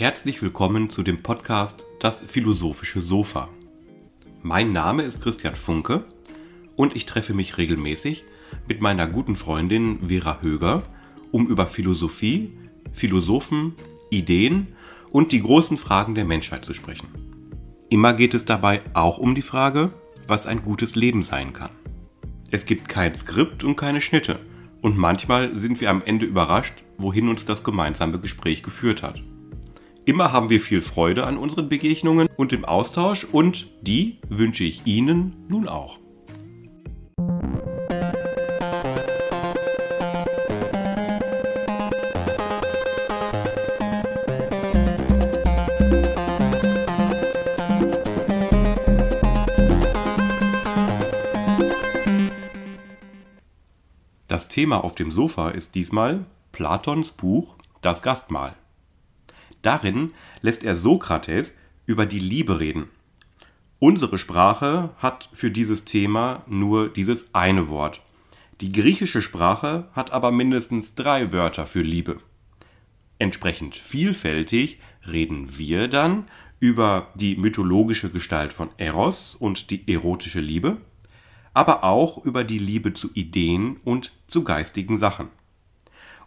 Herzlich willkommen zu dem Podcast Das philosophische Sofa. Mein Name ist Christian Funke und ich treffe mich regelmäßig mit meiner guten Freundin Vera Höger, um über Philosophie, Philosophen, Ideen und die großen Fragen der Menschheit zu sprechen. Immer geht es dabei auch um die Frage, was ein gutes Leben sein kann. Es gibt kein Skript und keine Schnitte und manchmal sind wir am Ende überrascht, wohin uns das gemeinsame Gespräch geführt hat. Immer haben wir viel Freude an unseren Begegnungen und im Austausch und die wünsche ich Ihnen nun auch. Das Thema auf dem Sofa ist diesmal Platons Buch Das Gastmahl. Darin lässt er Sokrates über die Liebe reden. Unsere Sprache hat für dieses Thema nur dieses eine Wort. Die griechische Sprache hat aber mindestens drei Wörter für Liebe. Entsprechend vielfältig reden wir dann über die mythologische Gestalt von Eros und die erotische Liebe, aber auch über die Liebe zu Ideen und zu geistigen Sachen.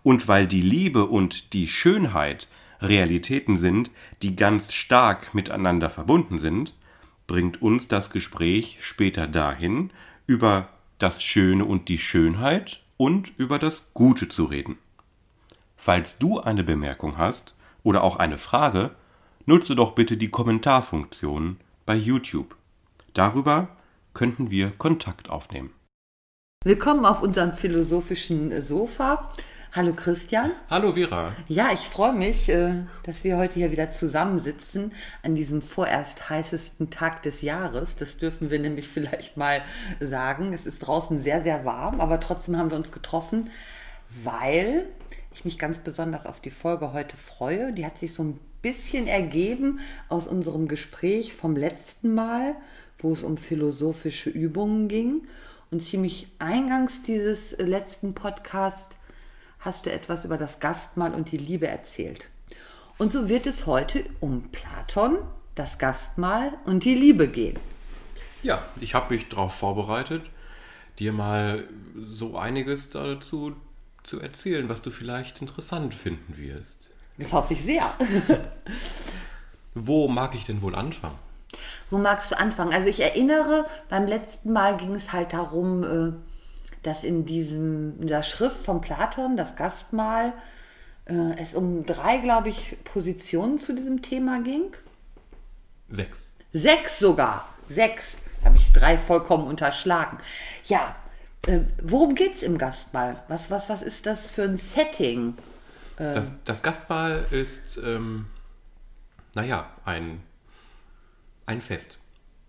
Und weil die Liebe und die Schönheit Realitäten sind, die ganz stark miteinander verbunden sind, bringt uns das Gespräch später dahin, über das Schöne und die Schönheit und über das Gute zu reden. Falls du eine Bemerkung hast oder auch eine Frage, nutze doch bitte die Kommentarfunktion bei YouTube. Darüber könnten wir Kontakt aufnehmen. Willkommen auf unserem philosophischen Sofa. Hallo Christian. Hallo Vera. Ja, ich freue mich, äh, dass wir heute hier wieder zusammensitzen an diesem vorerst heißesten Tag des Jahres. Das dürfen wir nämlich vielleicht mal sagen. Es ist draußen sehr, sehr warm, aber trotzdem haben wir uns getroffen, weil ich mich ganz besonders auf die Folge heute freue. Die hat sich so ein bisschen ergeben aus unserem Gespräch vom letzten Mal, wo es um philosophische Übungen ging. Und ziemlich eingangs dieses letzten Podcasts hast du etwas über das Gastmahl und die Liebe erzählt. Und so wird es heute um Platon, das Gastmahl und die Liebe gehen. Ja, ich habe mich darauf vorbereitet, dir mal so einiges dazu zu erzählen, was du vielleicht interessant finden wirst. Das hoffe ich sehr. Wo mag ich denn wohl anfangen? Wo magst du anfangen? Also ich erinnere, beim letzten Mal ging es halt darum, äh, dass in, diesem, in der Schrift von Platon, das Gastmahl, äh, es um drei, glaube ich, Positionen zu diesem Thema ging. Sechs. Sechs sogar. Sechs. Habe ich drei vollkommen unterschlagen. Ja, äh, worum geht es im Gastmahl? Was, was, was ist das für ein Setting? Äh, das, das Gastmahl ist, ähm, naja, ein, ein Fest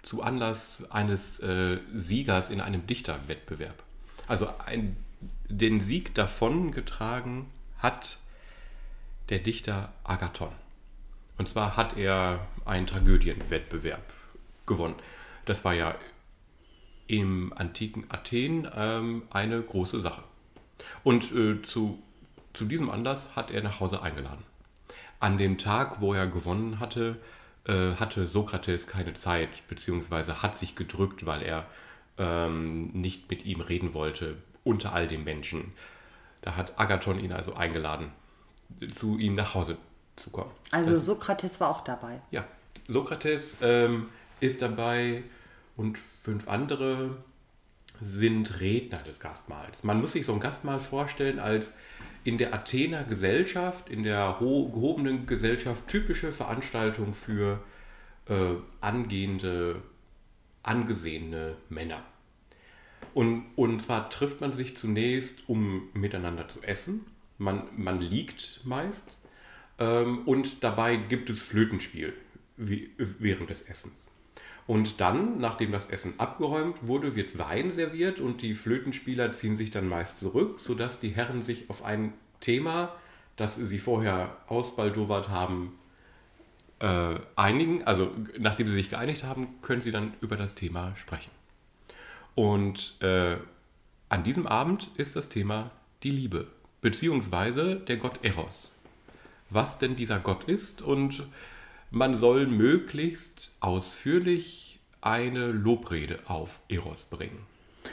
zu Anlass eines äh, Siegers in einem Dichterwettbewerb. Also ein, den Sieg davon getragen hat der Dichter Agathon. Und zwar hat er einen Tragödienwettbewerb gewonnen. Das war ja im antiken Athen ähm, eine große Sache. Und äh, zu, zu diesem Anlass hat er nach Hause eingeladen. An dem Tag, wo er gewonnen hatte, äh, hatte Sokrates keine Zeit, beziehungsweise hat sich gedrückt, weil er ähm, nicht mit ihm reden wollte, unter all den Menschen. Da hat Agathon ihn also eingeladen, zu ihm nach Hause zu kommen. Also das, Sokrates war auch dabei. Ja, Sokrates ähm, ist dabei und fünf andere sind Redner des Gastmahls. Man muss sich so ein Gastmahl vorstellen als in der Athener Gesellschaft, in der gehobenen Gesellschaft typische Veranstaltung für äh, angehende angesehene Männer. Und, und zwar trifft man sich zunächst, um miteinander zu essen. Man, man liegt meist. Ähm, und dabei gibt es Flötenspiel wie, während des Essens. Und dann, nachdem das Essen abgeräumt wurde, wird Wein serviert und die Flötenspieler ziehen sich dann meist zurück, sodass die Herren sich auf ein Thema, das sie vorher ausbaldowert haben, äh, einigen, also nachdem sie sich geeinigt haben, können sie dann über das Thema sprechen. Und äh, an diesem Abend ist das Thema die Liebe, beziehungsweise der Gott Eros. was denn dieser Gott ist und man soll möglichst ausführlich eine Lobrede auf Eros bringen.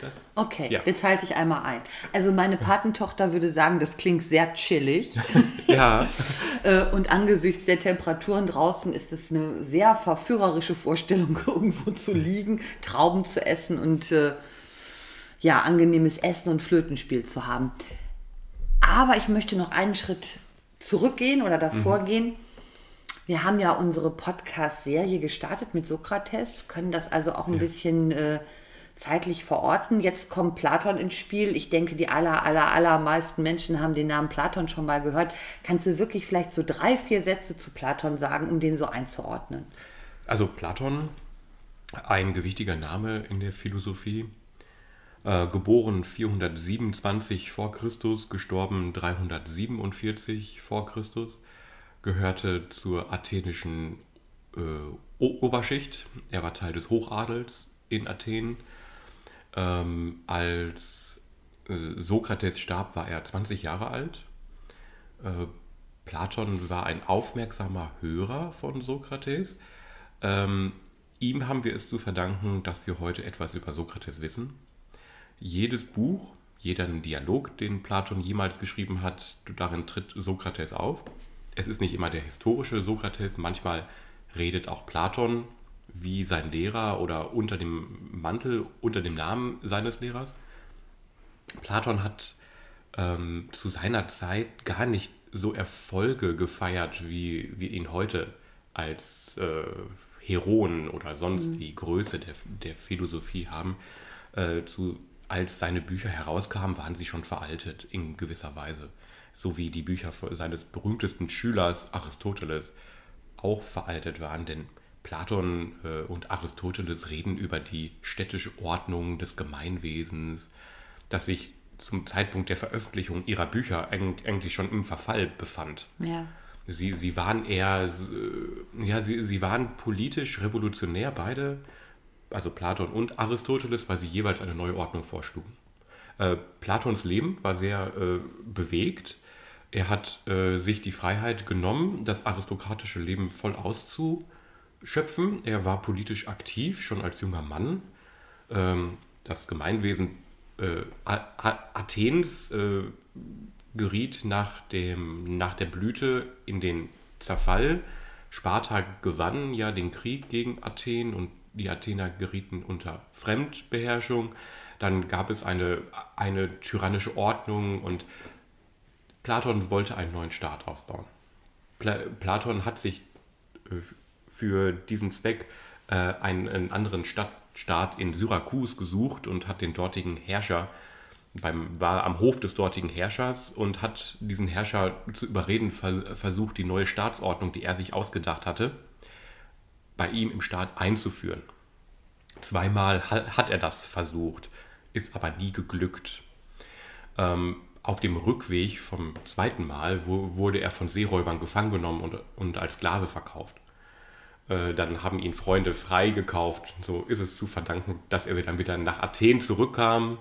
Das, okay, ja. jetzt halte ich einmal ein. Also meine Patentochter würde sagen, das klingt sehr chillig. ja. Äh, und angesichts der Temperaturen draußen ist es eine sehr verführerische Vorstellung, irgendwo zu liegen, Trauben zu essen und äh, ja, angenehmes Essen und Flötenspiel zu haben. Aber ich möchte noch einen Schritt zurückgehen oder davor mhm. gehen. Wir haben ja unsere Podcast-Serie gestartet mit Sokrates, können das also auch ein ja. bisschen äh, zeitlich verorten. Jetzt kommt Platon ins Spiel. Ich denke, die aller, aller, allermeisten Menschen haben den Namen Platon schon mal gehört. Kannst du wirklich vielleicht so drei, vier Sätze zu Platon sagen, um den so einzuordnen? Also Platon, ein gewichtiger Name in der Philosophie. Äh, geboren 427 vor Christus, gestorben 347 vor Christus, gehörte zur athenischen äh, Oberschicht. Er war Teil des Hochadels in Athen ähm, als äh, Sokrates starb, war er 20 Jahre alt. Äh, Platon war ein aufmerksamer Hörer von Sokrates. Ähm, ihm haben wir es zu verdanken, dass wir heute etwas über Sokrates wissen. Jedes Buch, jeder Dialog, den Platon jemals geschrieben hat, darin tritt Sokrates auf. Es ist nicht immer der historische Sokrates, manchmal redet auch Platon wie sein Lehrer oder unter dem Mantel, unter dem Namen seines Lehrers. Platon hat ähm, zu seiner Zeit gar nicht so Erfolge gefeiert, wie wir ihn heute als äh, Heroen oder sonst mhm. die Größe der, der Philosophie haben. Äh, zu, als seine Bücher herauskamen, waren sie schon veraltet in gewisser Weise. So wie die Bücher seines berühmtesten Schülers Aristoteles auch veraltet waren, denn Platon äh, und Aristoteles reden über die städtische Ordnung des Gemeinwesens, das sich zum Zeitpunkt der Veröffentlichung ihrer Bücher eigentlich schon im Verfall befand. Ja. Sie, sie waren eher, äh, ja, sie, sie waren politisch revolutionär, beide, also Platon und Aristoteles, weil sie jeweils eine neue Ordnung vorschlugen. Äh, Platons Leben war sehr äh, bewegt. Er hat äh, sich die Freiheit genommen, das aristokratische Leben voll auszu schöpfen. Er war politisch aktiv, schon als junger Mann. Ähm, das Gemeinwesen äh, Athens äh, geriet nach, dem, nach der Blüte in den Zerfall. Sparta gewann ja den Krieg gegen Athen und die Athener gerieten unter Fremdbeherrschung. Dann gab es eine, eine tyrannische Ordnung und Platon wollte einen neuen Staat aufbauen. Pla Platon hat sich äh, für diesen Zweck äh, einen, einen, anderen Stadtstaat in Syrakus gesucht und hat den dortigen Herrscher beim, war am Hof des dortigen Herrschers und hat diesen Herrscher zu überreden ver versucht, die neue Staatsordnung, die er sich ausgedacht hatte, bei ihm im Staat einzuführen. Zweimal hat er das versucht, ist aber nie geglückt. Ähm, auf dem Rückweg vom zweiten Mal wurde er von Seeräubern gefangen genommen und, und als Sklave verkauft. Äh, dann haben ihn Freunde freigekauft. So ist es zu verdanken, dass er dann wieder nach Athen zurückkam.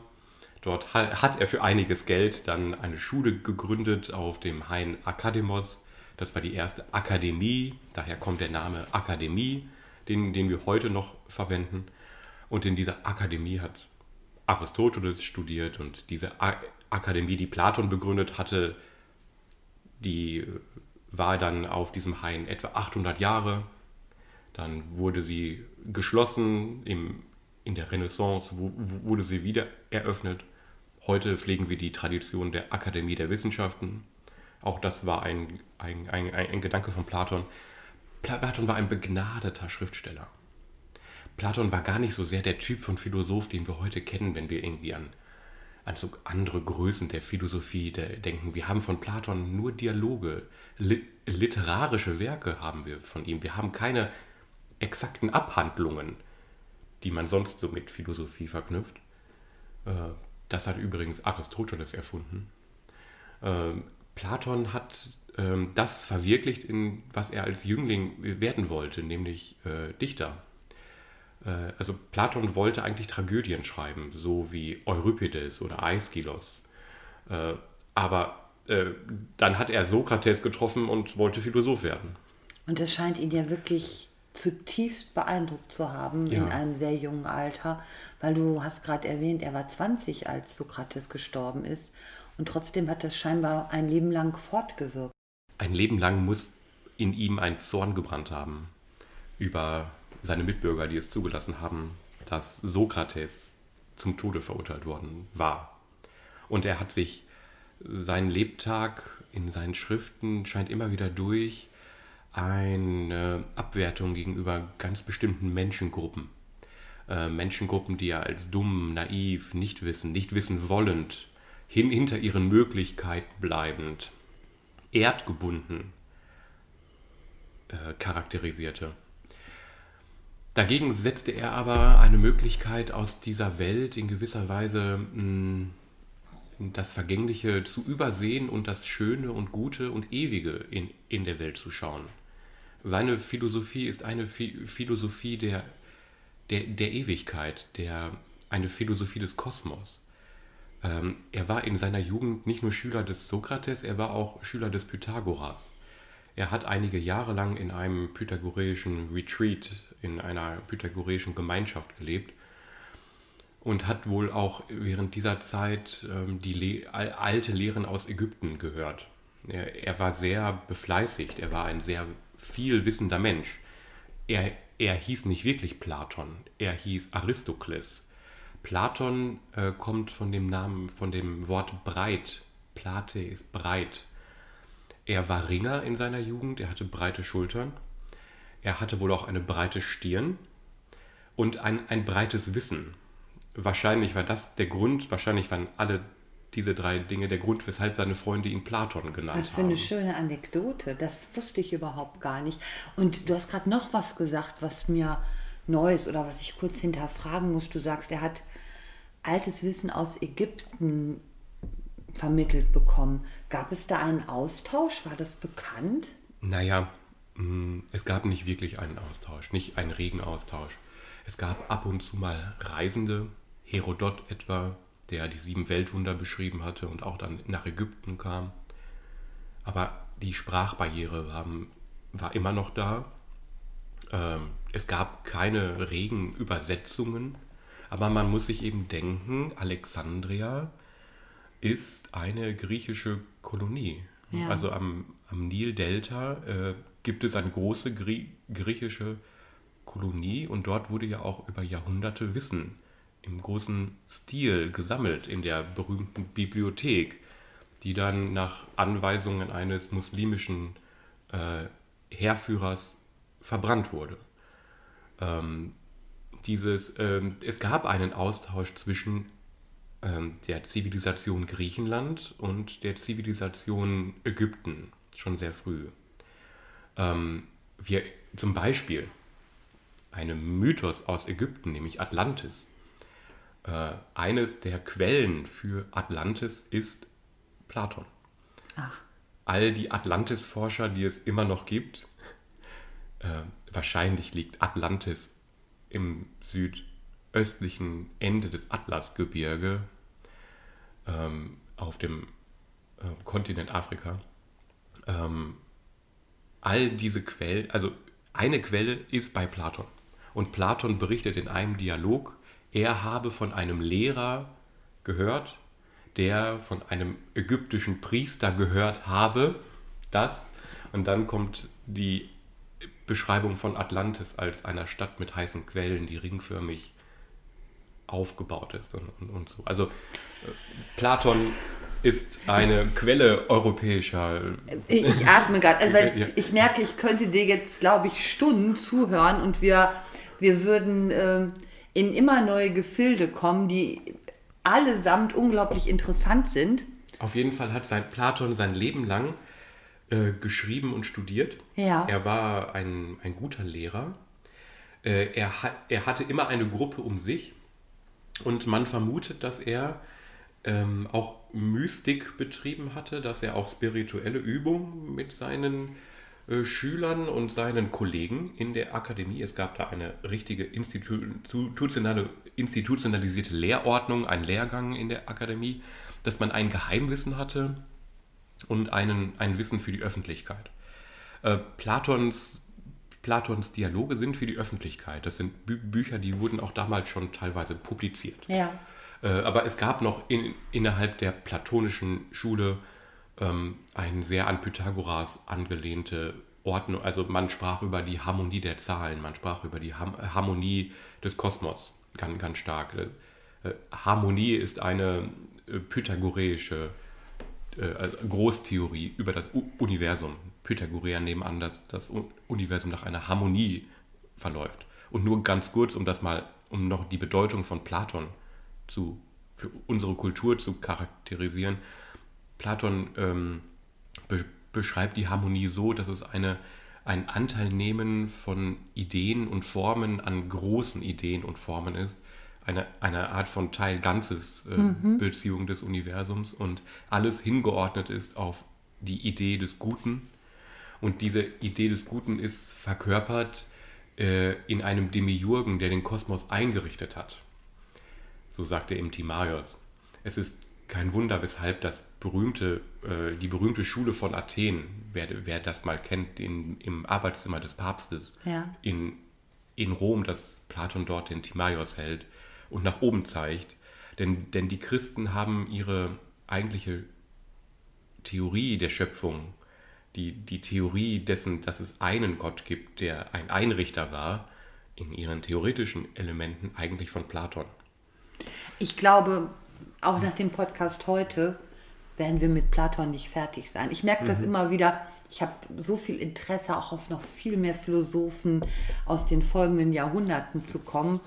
Dort hat er für einiges Geld dann eine Schule gegründet auf dem Hain Akademos. Das war die erste Akademie, daher kommt der Name Akademie, den, den wir heute noch verwenden. Und in dieser Akademie hat Aristoteles studiert und diese Akademie, die Platon begründet hatte, die war dann auf diesem Hain etwa 800 Jahre dann wurde sie geschlossen, im, in der Renaissance wurde sie wieder eröffnet. Heute pflegen wir die Tradition der Akademie der Wissenschaften. Auch das war ein, ein, ein, ein Gedanke von Platon. Platon war ein begnadeter Schriftsteller. Platon war gar nicht so sehr der Typ von Philosoph, den wir heute kennen, wenn wir irgendwie an, an so andere Größen der Philosophie denken. Wir haben von Platon nur Dialoge, li literarische Werke haben wir von ihm. Wir haben keine exakten Abhandlungen, die man sonst so mit Philosophie verknüpft. Äh, das hat übrigens Aristoteles erfunden. Ähm, Platon hat ähm, das verwirklicht, in was er als Jüngling werden wollte, nämlich äh, Dichter. Äh, also Platon wollte eigentlich Tragödien schreiben, so wie Euripides oder Aeschylus. Aber äh, dann hat er Sokrates getroffen und wollte Philosoph werden. Und das scheint ihn ja wirklich zutiefst beeindruckt zu haben Ja. in einem sehr jungen Alter, weil du hast gerade erwähnt, er war 20, als Sokrates gestorben ist und trotzdem hat das scheinbar ein Leben lang fortgewirkt. Ein Leben lang muss in ihm ein Zorn gebrannt haben über seine Mitbürger, die es zugelassen haben, dass Sokrates zum Tode verurteilt worden war. Und er hat sich seinen Lebtag in seinen Schriften scheint immer wieder durch eine Abwertung gegenüber ganz bestimmten Menschengruppen. Äh, Menschengruppen, die er als dumm, naiv, nicht wissen, nicht wissen wollend, hin, hinter ihren Möglichkeiten bleibend, erdgebunden äh, charakterisierte. Dagegen setzte er aber eine Möglichkeit aus dieser Welt in gewisser Weise mh, das Vergängliche zu übersehen und das Schöne und Gute und Ewige in, in der Welt zu schauen. Seine Philosophie ist eine Phi- Philosophie der, der, der Ewigkeit, der, eine Philosophie des Kosmos. Ähm, er war in seiner Jugend nicht nur Schüler des Sokrates, er war auch Schüler des Pythagoras. Er hat einige Jahre lang in einem pythagoreischen Retreat, in einer pythagoreischen Gemeinschaft gelebt und hat wohl auch während dieser Zeit ähm, die Le al- alte Lehren aus Ägypten gehört. Er, er war sehr befleißigt, er war ein sehr viel wissender Mensch. Er, er hieß nicht wirklich Platon, er hieß Aristokles. Platon äh, kommt von dem Namen, von dem Wort breit. Plate ist breit. Er war Ringer in seiner Jugend, er hatte breite Schultern. Er hatte wohl auch eine breite Stirn und ein, ein breites Wissen. Wahrscheinlich war das der Grund, wahrscheinlich waren alle diese drei Dinge der Grund, weshalb seine Freunde ihn Platon genannt Was für haben. eine schöne Anekdote, das wusste ich überhaupt gar nicht. Und du hast gerade noch was gesagt, was mir neu ist oder was ich kurz hinterfragen muss. Du sagst, er hat altes Wissen aus Ägypten vermittelt bekommen. Gab es da einen Austausch? War das bekannt? Naja, mh, es gab nicht wirklich einen Austausch, nicht einen regen Austausch. Es gab ab und zu mal Reisende, Herodot etwa, der die sieben Weltwunder beschrieben hatte und auch dann nach Ägypten kam. Aber die Sprachbarriere war, war immer noch da. Ähm, es gab keine regen Übersetzungen, aber man muss sich eben denken, Alexandria ist eine griechische Kolonie. Ja. Also am, am Nildelta äh, gibt es eine große Grie griechische Kolonie und dort wurde ja auch über Jahrhunderte Wissen im großen Stil gesammelt in der berühmten Bibliothek, die dann nach Anweisungen eines muslimischen äh, Heerführers verbrannt wurde. Ähm, dieses, ähm, es gab einen Austausch zwischen ähm, der Zivilisation Griechenland und der Zivilisation Ägypten schon sehr früh. Ähm, wir zum Beispiel einem Mythos aus Ägypten, nämlich Atlantis. Äh, eines der Quellen für Atlantis ist Platon. Ach, All die Atlantis-Forscher, die es immer noch gibt, äh, wahrscheinlich liegt Atlantis im südöstlichen Ende des Atlasgebirge ähm, auf dem äh, Kontinent Afrika. Ähm, all diese Quellen, also eine Quelle ist bei Platon. Und Platon berichtet in einem Dialog, er habe von einem Lehrer gehört, der von einem ägyptischen Priester gehört habe, das, und dann kommt die Beschreibung von Atlantis als einer Stadt mit heißen Quellen, die ringförmig aufgebaut ist und, und, und so. Also äh, Platon ist eine Quelle europäischer ich, atme gerade, also, weil Ja. ich merke, ich könnte dir jetzt, glaube ich, Stunden zuhören und wir, wir würden ähm, in immer neue Gefilde kommen, die allesamt unglaublich interessant sind. Auf jeden Fall hat sein Platon sein Leben lang äh, geschrieben und studiert. Ja. Er war ein, ein guter Lehrer. Äh, er, er hatte immer eine Gruppe um sich und man vermutet, dass er ähm, auch Mystik betrieben hatte, dass er auch spirituelle Übungen mit seinen Schülern und seinen Kollegen in der Akademie, es gab da eine richtige institutionale, institutionalisierte Lehrordnung, einen Lehrgang in der Akademie, dass man ein Geheimwissen hatte, und einen, ein Wissen für die Öffentlichkeit. Äh, Platons, Platons Dialoge sind für die Öffentlichkeit. Das sind Bü Bücher, die wurden auch damals schon teilweise publiziert. Ja. Äh, aber es gab noch in, innerhalb der platonischen Schule ähm, eine sehr an Pythagoras angelehnte Ordnung. Also man sprach über die Harmonie der Zahlen, man sprach über die Ham Harmonie des Kosmos ganz, ganz stark. Äh, Harmonie ist eine äh, pythagoreische äh, also Großtheorie über das U Universum. Pythagoreer nehmen an, dass das Universum nach einer Harmonie verläuft. Und nur ganz kurz, um das mal, um noch die Bedeutung von Platon zu, für unsere Kultur zu charakterisieren. Platon ähm, be beschreibt die Harmonie so, dass es eine, ein Anteilnehmen von Ideen und Formen an großen Ideen und Formen ist, eine, eine Art von Teil-Ganzes-Beziehung äh, mhm. des Universums und alles hingeordnet ist auf die Idee des Guten. Und diese Idee des Guten ist verkörpert äh, in einem Demiurgen, der den Kosmos eingerichtet hat. So sagte im Timaios. Es ist kein Wunder, weshalb das berühmte, äh, die berühmte Schule von Athen, wer, wer das mal kennt, in, im Arbeitszimmer des Papstes ja. in, in Rom, dass Platon dort den Timaios hält, und nach oben zeigt. Denn, denn die Christen haben ihre eigentliche Theorie der Schöpfung, die, die Theorie dessen, dass es einen Gott gibt, der ein Einrichter war, in ihren theoretischen Elementen eigentlich von Platon. Ich glaube, auch nach dem Podcast heute werden wir mit Platon nicht fertig sein. Ich merke das mhm. immer wieder. Ich habe so viel Interesse, auch auf noch viel mehr Philosophen aus den folgenden Jahrhunderten zu kommen.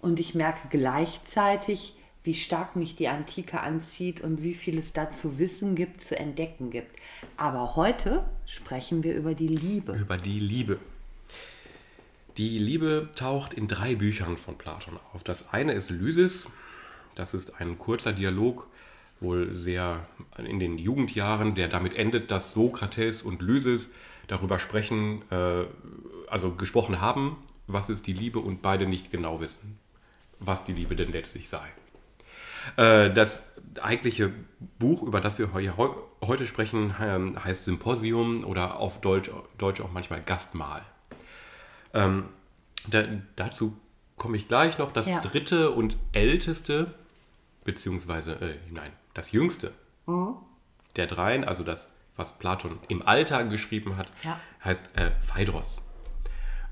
Und ich merke gleichzeitig, wie stark mich die Antike anzieht und wie viel es da zu wissen gibt, zu entdecken gibt. Aber heute sprechen wir über die Liebe. Über die Liebe. Die Liebe taucht in drei Büchern von Platon auf. Das eine ist Lysis. Das ist ein kurzer Dialog, wohl sehr in den Jugendjahren, der damit endet, dass Sokrates und Lysis darüber sprechen, äh, also gesprochen haben, was ist die Liebe und beide nicht genau wissen was die Liebe denn letztlich sei. Äh, das eigentliche Buch, über das wir heute sprechen, ähm, heißt Symposium oder auf Deutsch, Deutsch auch manchmal Gastmahl. Ähm, da, dazu komme ich gleich noch. Das ja. dritte und älteste, beziehungsweise, äh, nein, das jüngste mhm. der dreien, also das, was Platon im Alter geschrieben hat, ja. heißt äh, Phaedros.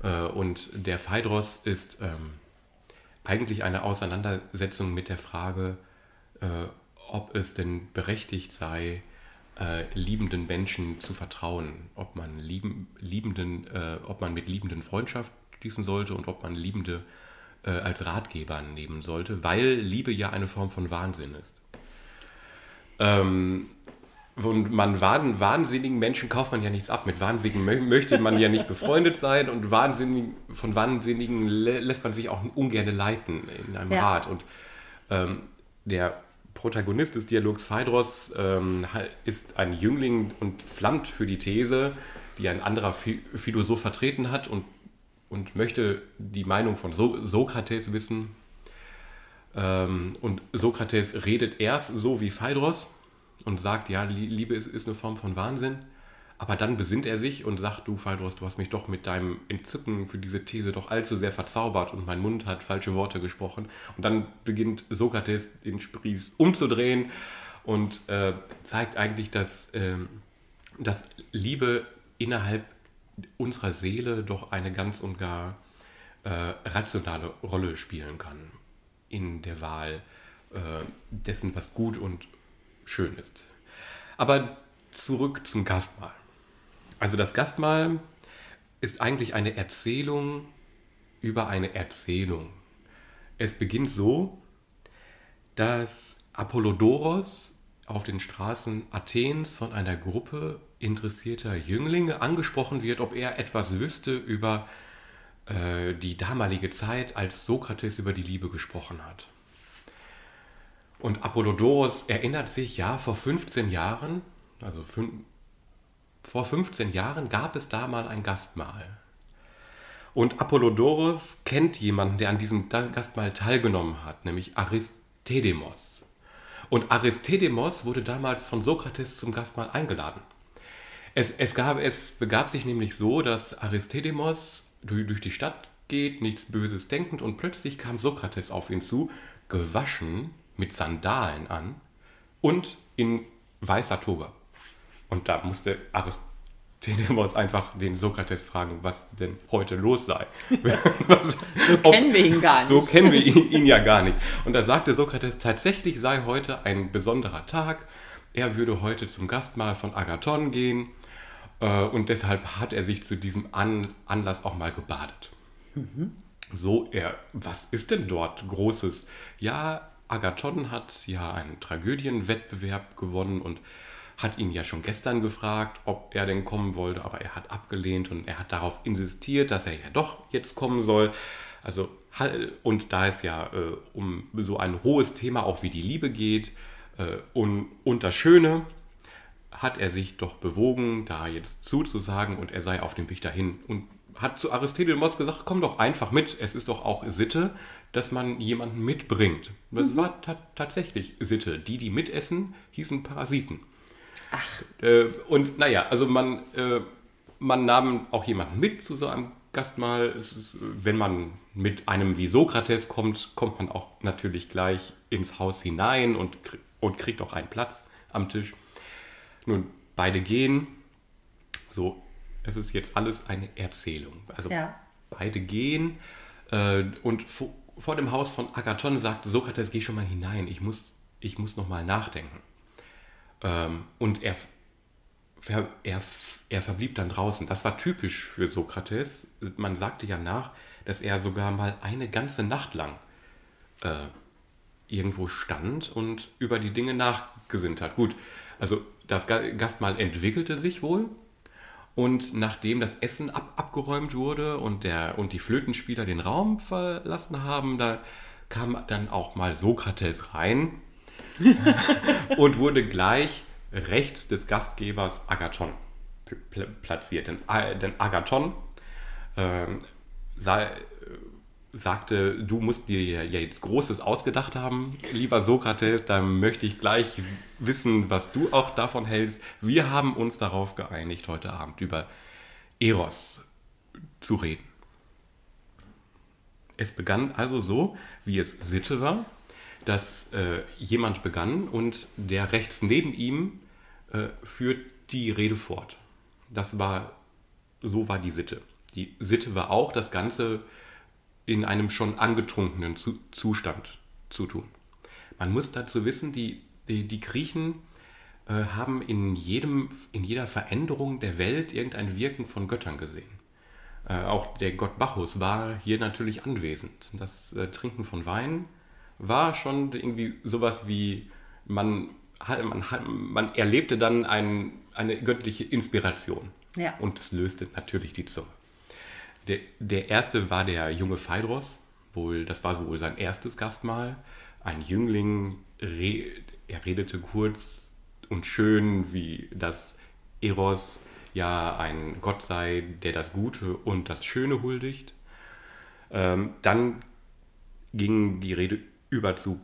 Äh, und der Phaedros ist ähm, eigentlich eine Auseinandersetzung mit der Frage, äh, ob es denn berechtigt sei, äh, liebenden Menschen zu vertrauen, ob man lieben, liebenden, äh, ob man mit Liebenden Freundschaft schließen sollte und ob man Liebende äh, als Ratgeber nehmen sollte, weil Liebe ja eine Form von Wahnsinn ist. Ähm, und man wahnsinnigen Menschen kauft man ja nichts ab. Mit Wahnsinnigen möchte man ja nicht befreundet sein und Wahnsinnigen, von Wahnsinnigen lässt man sich auch ungern leiten in einem ja. Rat. Und ähm, der Protagonist des Dialogs Phaedros ähm, ist ein Jüngling und flammt für die These, die ein anderer Philosoph vertreten hat und, und möchte die Meinung von so Sokrates wissen. Ähm, und Sokrates redet erst so wie Phaedros und sagt, ja, Liebe ist, ist eine Form von Wahnsinn. Aber dann besinnt er sich und sagt, du Phaedros, du hast mich doch mit deinem Entzücken für diese These doch allzu sehr verzaubert und mein Mund hat falsche Worte gesprochen. Und dann beginnt Sokrates den Spieß umzudrehen und äh, zeigt eigentlich, dass, äh, dass Liebe innerhalb unserer Seele doch eine ganz und gar äh, rationale Rolle spielen kann in der Wahl äh, dessen, was gut und schön ist. Aber zurück zum Gastmahl. Also das Gastmahl ist eigentlich eine Erzählung über eine Erzählung. Es beginnt so, dass Apollodoros auf den Straßen Athens von einer Gruppe interessierter Jünglinge angesprochen wird, ob er etwas wüsste über äh, die damalige Zeit, als Sokrates über die Liebe gesprochen hat. Und Apollodoros erinnert sich, ja, vor 15 Jahren, also vor 15 Jahren gab es da mal ein Gastmahl. Und Apollodoros kennt jemanden, der an diesem Gastmahl teilgenommen hat, nämlich Aristedemos. Und Aristidemos wurde damals von Sokrates zum Gastmahl eingeladen. Es, es, gab, es begab sich nämlich so, dass Aristidemos durch, durch die Stadt geht, nichts Böses denkend, und plötzlich kam Sokrates auf ihn zu, gewaschen, mit Sandalen an und in weißer Toga. Und da musste Aristidemos einfach den Sokrates fragen, was denn heute los sei. so kennen wir ihn gar nicht. So kennen wir ihn, ihn ja gar nicht. Und da sagte Sokrates, tatsächlich sei heute ein besonderer Tag. Er würde heute zum Gastmahl von Agathon gehen und deshalb hat er sich zu diesem An Anlass auch mal gebadet. Mhm. So, er, was ist denn dort Großes? Ja, Agathon hat ja einen Tragödienwettbewerb gewonnen und hat ihn ja schon gestern gefragt, ob er denn kommen wollte, aber er hat abgelehnt und er hat darauf insistiert, dass er ja doch jetzt kommen soll. Also, und da es ja äh, um so ein hohes Thema auch wie die Liebe geht äh, und, und das Schöne, hat er sich doch bewogen, da jetzt zuzusagen und er sei auf dem Weg dahin und hat zu Aristidemos gesagt, komm doch einfach mit, es ist doch auch Sitte, dass man jemanden mitbringt. Das mhm. war ta tatsächlich Sitte. Die, die mitessen, hießen Parasiten. Ach. Äh, und naja, also man, äh, man nahm auch jemanden mit zu so einem Gastmahl. Ist, wenn man mit einem wie Sokrates kommt, kommt man auch natürlich gleich ins Haus hinein und, und kriegt auch einen Platz am Tisch. Nun, beide gehen. So, es ist jetzt alles eine Erzählung. Also ja. beide gehen äh, und vor, vor, dem Haus von Agathon sagt Sokrates, geh schon mal hinein, ich muss, ich muss noch mal nachdenken. Ähm, und er, er, er, er verblieb dann draußen. Das war typisch für Sokrates. Man sagte ja nach, dass er sogar mal eine ganze Nacht lang äh, irgendwo stand und über die Dinge nachgesinnt hat. Gut, also das Gastmahl entwickelte sich wohl und nachdem das Essen ab, abgeräumt wurde und, der, und die Flötenspieler den Raum verlassen haben, da kam dann auch mal Sokrates rein und wurde gleich rechts des Gastgebers Agathon platziert. Denn, äh, Agathon äh, sei, sagte, du musst dir ja jetzt Großes ausgedacht haben, lieber Sokrates, da möchte ich gleich wissen, was du auch davon hältst. Wir haben uns darauf geeinigt, heute Abend über Eros zu reden. Es begann also so, wie es Sitte war, dass äh, jemand begann und der rechts neben ihm äh, führt die Rede fort. Das war, so war die Sitte. Die Sitte war auch, das Ganze in einem schon angetrunkenen Zustand zu tun. Man muss dazu wissen, die, die, die Griechen äh, haben in, jedem, in jeder Veränderung der Welt irgendein Wirken von Göttern gesehen. Äh, auch der Gott Bacchus war hier natürlich anwesend. Das äh, Trinken von Wein war schon irgendwie sowas wie, man, man, man erlebte dann ein, eine göttliche Inspiration. Ja. Und es löste natürlich die Zunge. Der, der erste war der junge Phaedros, wohl, das war wohl sein erstes Gastmahl. Ein Jüngling, re, er redete kurz und schön, wie das Eros ja ein Gott sei, der das Gute und das Schöne huldigt. Ähm, dann ging die Rede über zu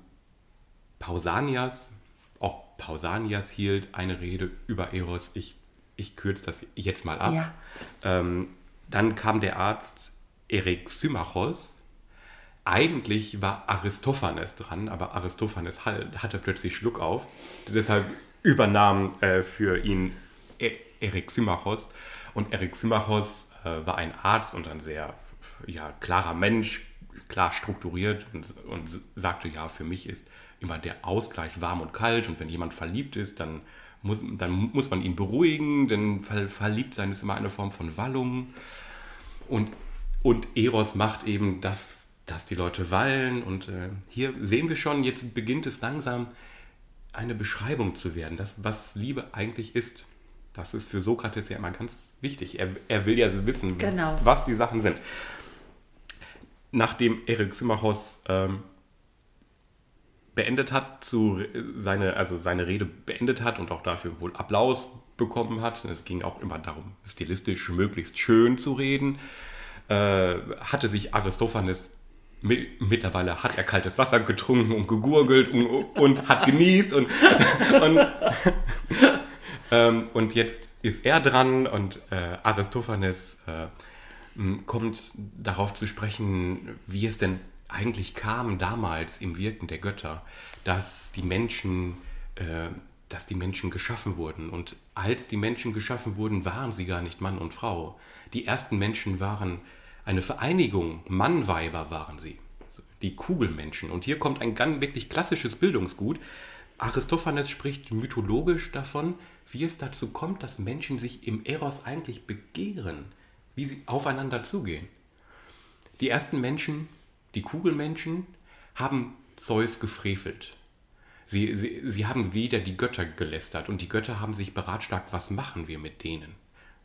Pausanias. Auch Pausanias hielt eine Rede über Eros. Ich, ich kürze das jetzt mal ab. Ja. Ähm, dann kam der Arzt Erik. Eigentlich war Aristophanes dran, aber Aristophanes hatte plötzlich Schluck auf. Deshalb übernahm äh, für ihn e. Und Erik äh, war ein Arzt und ein sehr ja, klarer Mensch, klar strukturiert und, und sagte, ja, für mich ist immer der Ausgleich warm und kalt und wenn jemand verliebt ist, dann muss, dann muss man ihn beruhigen, denn verliebt sein ist immer eine Form von Wallung. Und, und Eros macht eben das, dass die Leute wallen. Und äh, hier sehen wir schon, jetzt beginnt es langsam eine Beschreibung zu werden, das, was Liebe eigentlich ist. Das ist für Sokrates ja immer ganz wichtig. Er, er will ja wissen, genau. was die Sachen sind. Nachdem Erik Symmachos ähm, beendet hat, zu, seine, also seine Rede beendet hat und auch dafür wohl Applaus bekommen hat, es ging auch immer darum, stilistisch möglichst schön zu reden, äh, hatte sich Aristophanes mittlerweile hat er kaltes Wasser getrunken und gegurgelt und, und hat genießt und, und, ähm, und jetzt ist er dran und äh, Aristophanes äh, kommt darauf zu sprechen, wie es denn eigentlich kam damals im Wirken der Götter, dass die Menschen, äh, dass die Menschen geschaffen wurden. Und als die Menschen geschaffen wurden, waren sie gar nicht Mann und Frau. Die ersten Menschen waren eine Vereinigung, Mannweiber waren sie, die Kugelmenschen. Und hier kommt ein ganz wirklich klassisches Bildungsgut. Aristophanes spricht mythologisch davon, wie es dazu kommt, dass Menschen sich im Eros eigentlich begehren, wie sie aufeinander zugehen. Die ersten Menschen die Kugelmenschen haben Zeus gefrevelt. Sie, sie, sie haben wieder die Götter gelästert und die Götter haben sich beratschlagt, was machen wir mit denen?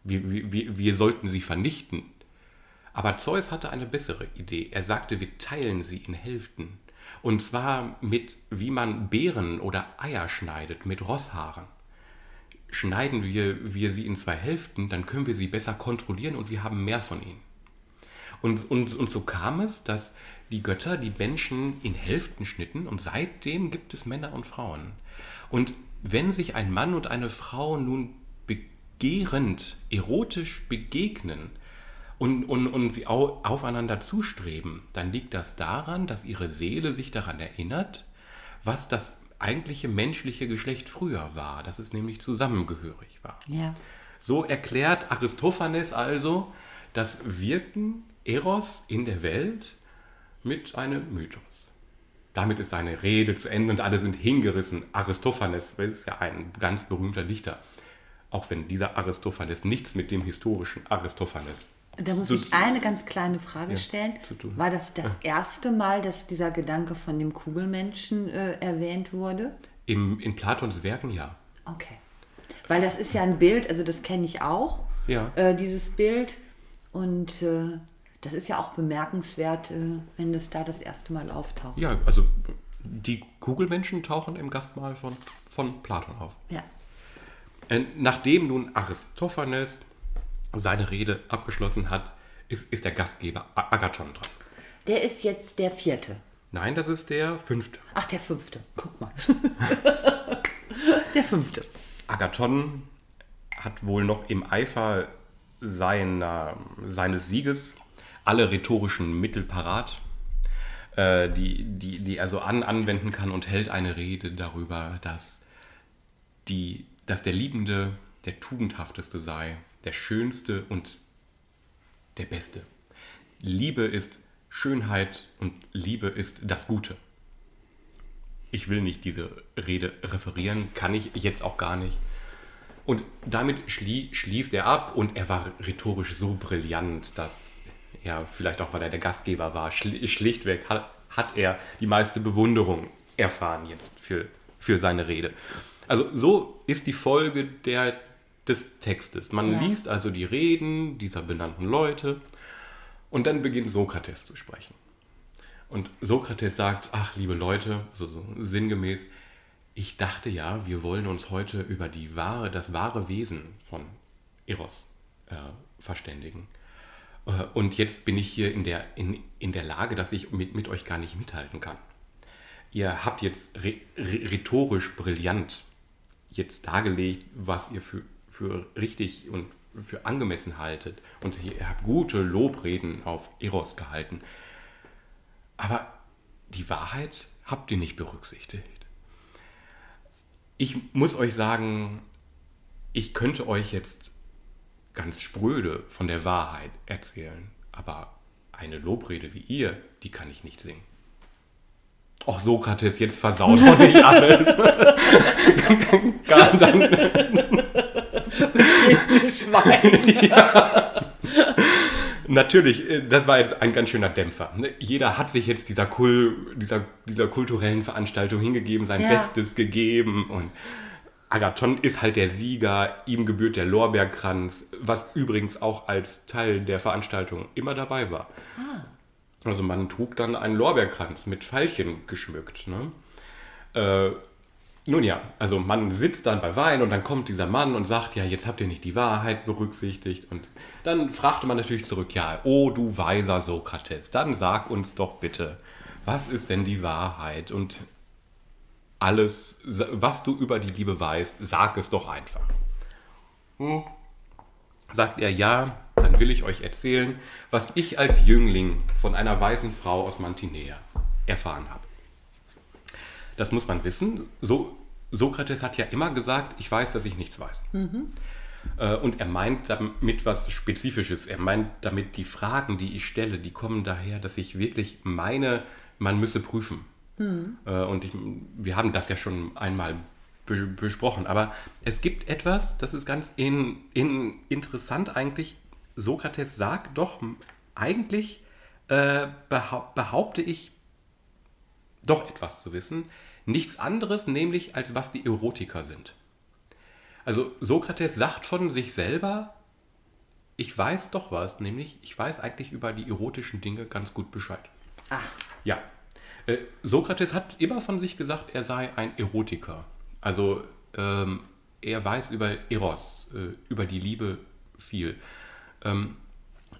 Wir, wir, wir sollten sie vernichten. Aber Zeus hatte eine bessere Idee. Er sagte, wir teilen sie in Hälften. Und zwar mit, wie man Beeren oder Eier schneidet, mit Rosshaaren. Schneiden wir, wir sie in zwei Hälften, dann können wir sie besser kontrollieren und wir haben mehr von ihnen. Und, und, und so kam es, dass die Götter die Menschen in Hälften schnitten und seitdem gibt es Männer und Frauen. Und wenn sich ein Mann und eine Frau nun begehrend, erotisch begegnen und, und, und sie au, aufeinander zustreben, dann liegt das daran, dass ihre Seele sich daran erinnert, was das eigentliche menschliche Geschlecht früher war, dass es nämlich zusammengehörig war. Ja. So erklärt Aristophanes also das Wirken Eros in der Welt mit einem Mythos. Damit ist seine Rede zu Ende und alle sind hingerissen. Aristophanes ist ja ein ganz berühmter Dichter, auch wenn dieser Aristophanes nichts mit dem historischen Aristophanes da muss ich eine ganz kleine Frage ja, stellen. War das das ja. erste Mal, dass dieser Gedanke von dem Kugelmenschen äh, erwähnt wurde? Im, in Platons Werken ja. Okay. Weil das ist ja ein Bild, also das kenne ich auch, ja. äh, dieses Bild. Und äh, das ist ja auch bemerkenswert, äh, wenn das da das erste Mal auftaucht. Ja, also die Kugelmenschen tauchen im Gastmahl von, von Platon auf. Ja. Äh, nachdem nun Aristophanes seine Rede abgeschlossen hat, ist, ist der Gastgeber Agathon dran. Der ist jetzt der vierte. Nein, das ist der fünfte. Ach, der fünfte. Guck mal. der fünfte. Agathon hat wohl noch im Eifer seiner, seines Sieges alle rhetorischen Mittel parat, äh, die, die, die er so an, anwenden kann und hält eine Rede darüber, dass, die, dass der Liebende der Tugendhafteste sei, der Schönste und der Beste. Liebe ist Schönheit und Liebe ist das Gute. Ich will nicht diese Rede referieren, kann ich jetzt auch gar nicht. Und damit schlie schließt er ab und er war rhetorisch so brillant, dass ja, vielleicht auch weil er der Gastgeber war, schlichtweg hat, hat er die meiste Bewunderung erfahren jetzt für, für seine Rede. Also so ist die Folge der, des Textes. Man ja. liest also die Reden dieser benannten Leute und dann beginnt Sokrates zu sprechen. Und Sokrates sagt, ach liebe Leute, also so sinngemäß, ich dachte ja, wir wollen uns heute über die wahre, das wahre Wesen von Eros äh, verständigen. Äh, und jetzt bin ich hier in der, in, in der Lage, dass ich mit, mit euch gar nicht mithalten kann. Ihr habt jetzt rhetorisch brillant jetzt dargelegt, was ihr für, für richtig und für angemessen haltet. Und ihr habt gute Lobreden auf Eros gehalten. Aber die Wahrheit habt ihr nicht berücksichtigt. Ich muss euch sagen, ich könnte euch jetzt ganz spröde von der Wahrheit erzählen. Aber eine Lobrede wie ihr, die kann ich nicht singen. Och, Sokrates, jetzt versaut doch nicht alles. Gar dann. Schwein. ja. Natürlich, äh, das war jetzt ein ganz schöner Dämpfer. Ne? Jeder hat sich jetzt dieser, Kul dieser, dieser kulturellen Veranstaltung hingegeben, sein ja. Bestes gegeben und Agathon ist halt der Sieger, ihm gebührt der Lorbeerkranz, was übrigens auch als Teil der Veranstaltung immer dabei war. Ah. Also man trug dann einen Lorbeerkranz mit Pfeilchen geschmückt. Ne? Äh, nun ja, also man sitzt dann bei Wein und dann kommt dieser Mann und sagt, ja, jetzt habt ihr nicht die Wahrheit berücksichtigt. Und dann fragte man natürlich zurück, ja, oh du weiser Sokrates, dann sag uns doch bitte, was ist denn die Wahrheit? Und alles, was du über die Liebe weißt, sag es doch einfach. Hm. Sagt er, ja, dann will ich euch erzählen, was ich als Jüngling von einer weisen Frau aus Mantinea erfahren habe. Das muss man wissen. So, Sokrates hat ja immer gesagt, ich weiß, dass ich nichts weiß. Mhm. Und er meint damit was Spezifisches. Er meint damit die Fragen, die ich stelle, die kommen daher, dass ich wirklich meine, man müsse prüfen. Mhm. Und ich, wir haben das ja schon einmal besprochen. Aber es gibt etwas, das ist ganz in, in, interessant eigentlich. Sokrates sagt doch eigentlich, äh, behaupte ich, doch etwas zu wissen nichts anderes, nämlich als was die Erotiker sind. Also Sokrates sagt von sich selber, ich weiß doch was, nämlich ich weiß eigentlich über die erotischen Dinge ganz gut Bescheid. Ach. Ja. Äh, Sokrates hat immer von sich gesagt, er sei ein Erotiker. Also ähm, er weiß über Eros, äh, über die Liebe viel. Ähm,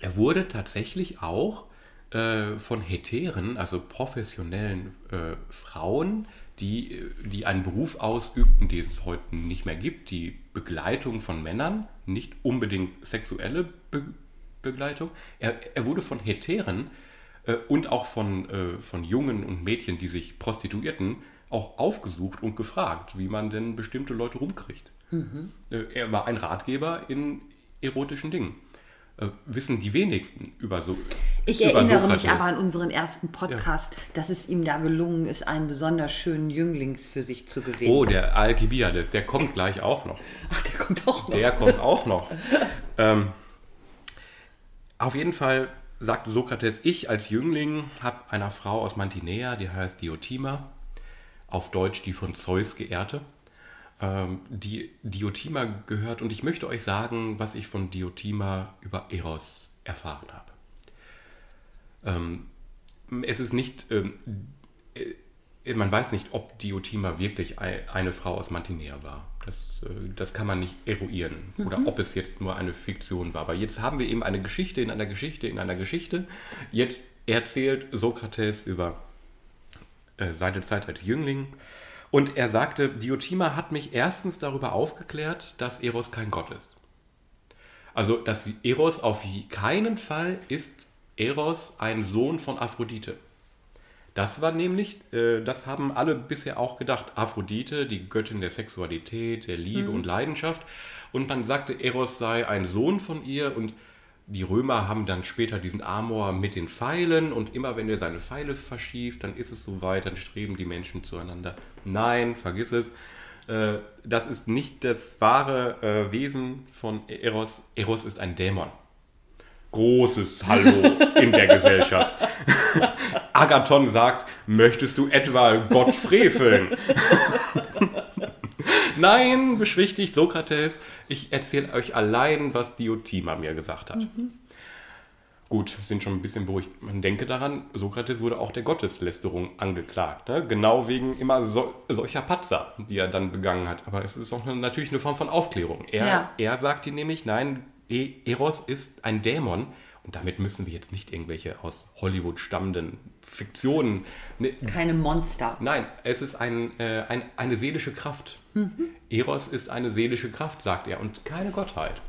er wurde tatsächlich auch äh, von Heteren, also professionellen äh, Frauen, die, die einen Beruf ausübten, den es heute nicht mehr gibt, die Begleitung von Männern, nicht unbedingt sexuelle Be Begleitung. Er, er, wurde von Heteren äh, und auch von, äh, von Jungen und Mädchen, die sich prostituierten, auch aufgesucht und gefragt, wie man denn bestimmte Leute rumkriegt. Mhm. Äh, er war ein Ratgeber in erotischen Dingen. Äh, wissen die wenigsten über so. Ich über erinnere Sokrates. mich aber an unseren ersten Podcast, ja. dass es ihm da gelungen ist, einen besonders schönen Jünglings für sich zu gewinnen. Oh, der Alkibiades, der kommt gleich auch noch. Ach, der kommt auch noch. Der kommt auch noch. ähm, auf jeden Fall sagte Sokrates, ich als Jüngling habe einer Frau aus Mantinea, die heißt Diotima, auf Deutsch die von Zeus geehrte, ähm, die Diotima gehört und ich möchte euch sagen, was ich von Diotima über Eros erfahren habe. Ähm, es ist nicht, ähm, äh, man weiß nicht, ob Diotima wirklich eine Frau aus Mantinea war. Das, äh, das kann man nicht eruieren. Mhm. Oder ob es jetzt nur eine Fiktion war. Aber jetzt haben wir eben eine Geschichte in einer Geschichte in einer Geschichte. Jetzt erzählt Sokrates über äh, seine Zeit als Jüngling und er sagte, Diotima hat mich erstens darüber aufgeklärt, dass Eros kein Gott ist. Also, dass Eros auf keinen Fall ist Eros ein Sohn von Aphrodite. Das war nämlich, äh, das haben alle bisher auch gedacht, Aphrodite, die Göttin der Sexualität, der Liebe mhm. und Leidenschaft. Und man sagte, Eros sei ein Sohn von ihr und die Römer haben dann später diesen Amor mit den Pfeilen und immer wenn er seine Pfeile verschießt, dann ist es soweit, dann streben die Menschen zueinander. Nein, vergiss es. Äh, das ist nicht das wahre äh, Wesen von Eros. Eros ist ein Dämon. Großes Hallo in der Gesellschaft. Agathon sagt, möchtest du etwa Gott freveln? Nein, beschwichtigt Sokrates, ich erzähle euch allein, was Diotima mir gesagt hat. Mhm. Gut, sind schon ein bisschen beruhigt. Man denke daran, Sokrates wurde auch der Gotteslästerung angeklagt. Ne? Genau wegen immer so, solcher Patzer, die er dann begangen hat. Aber es ist auch eine, natürlich eine Form von Aufklärung. Er, ja. er sagt ihm nämlich, nein, e, Eros ist ein Dämon. Und damit müssen wir jetzt nicht irgendwelche aus Hollywood stammenden Fiktionen. Ne, Keine Monster. Nein, es ist ein, äh, ein, eine seelische Kraft. Mhm. Eros ist eine seelische Kraft, sagt er, und keine Gottheit.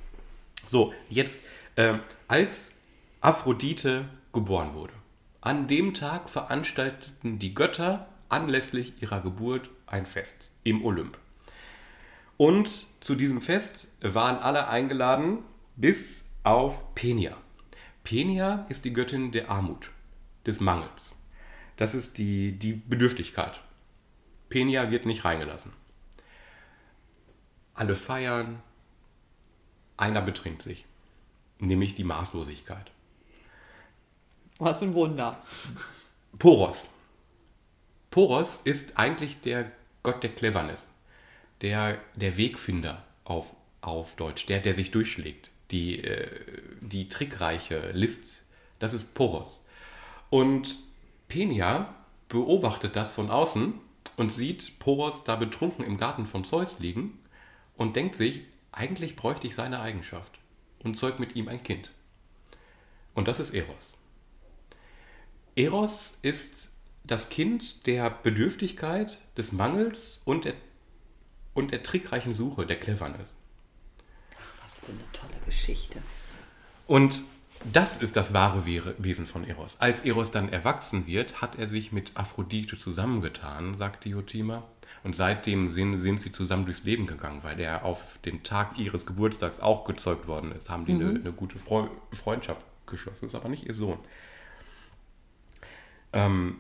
So, jetzt, äh, als Aphrodite geboren wurde, an dem Tag veranstalteten die Götter anlässlich ihrer Geburt ein Fest im Olymp. Und zu diesem Fest waren alle eingeladen, bis auf Penia. Penia ist die Göttin der Armut, des Mangels. Das ist die, die Bedürftigkeit. Penia wird nicht reingelassen. Alle feiern, einer betrinkt sich, nämlich die Maßlosigkeit. Was ein Wunder. Poros. Poros ist eigentlich der Gott der Cleverness, der, der Wegfinder auf, auf Deutsch, der, der sich durchschlägt, die, äh, die trickreiche List, das ist Poros. Und Penia beobachtet das von außen und sieht Poros da betrunken im Garten von Zeus liegen und denkt sich, eigentlich bräuchte ich seine Eigenschaft und zeugt mit ihm ein Kind. Und das ist Eros. Eros ist das Kind der Bedürftigkeit, des Mangels und der, und der trickreichen Suche, der Cleverness. Für eine tolle Geschichte. Und das ist das wahre Wesen von Eros. Als Eros dann erwachsen wird, hat er sich mit Aphrodite zusammengetan, sagt Diotima. Und seitdem sind, sind sie zusammen durchs Leben gegangen, weil er auf den Tag ihres Geburtstags auch gezeugt worden ist. Haben die mhm. eine, eine, gute Freundschaft geschlossen. Ist aber nicht ihr Sohn. Ähm,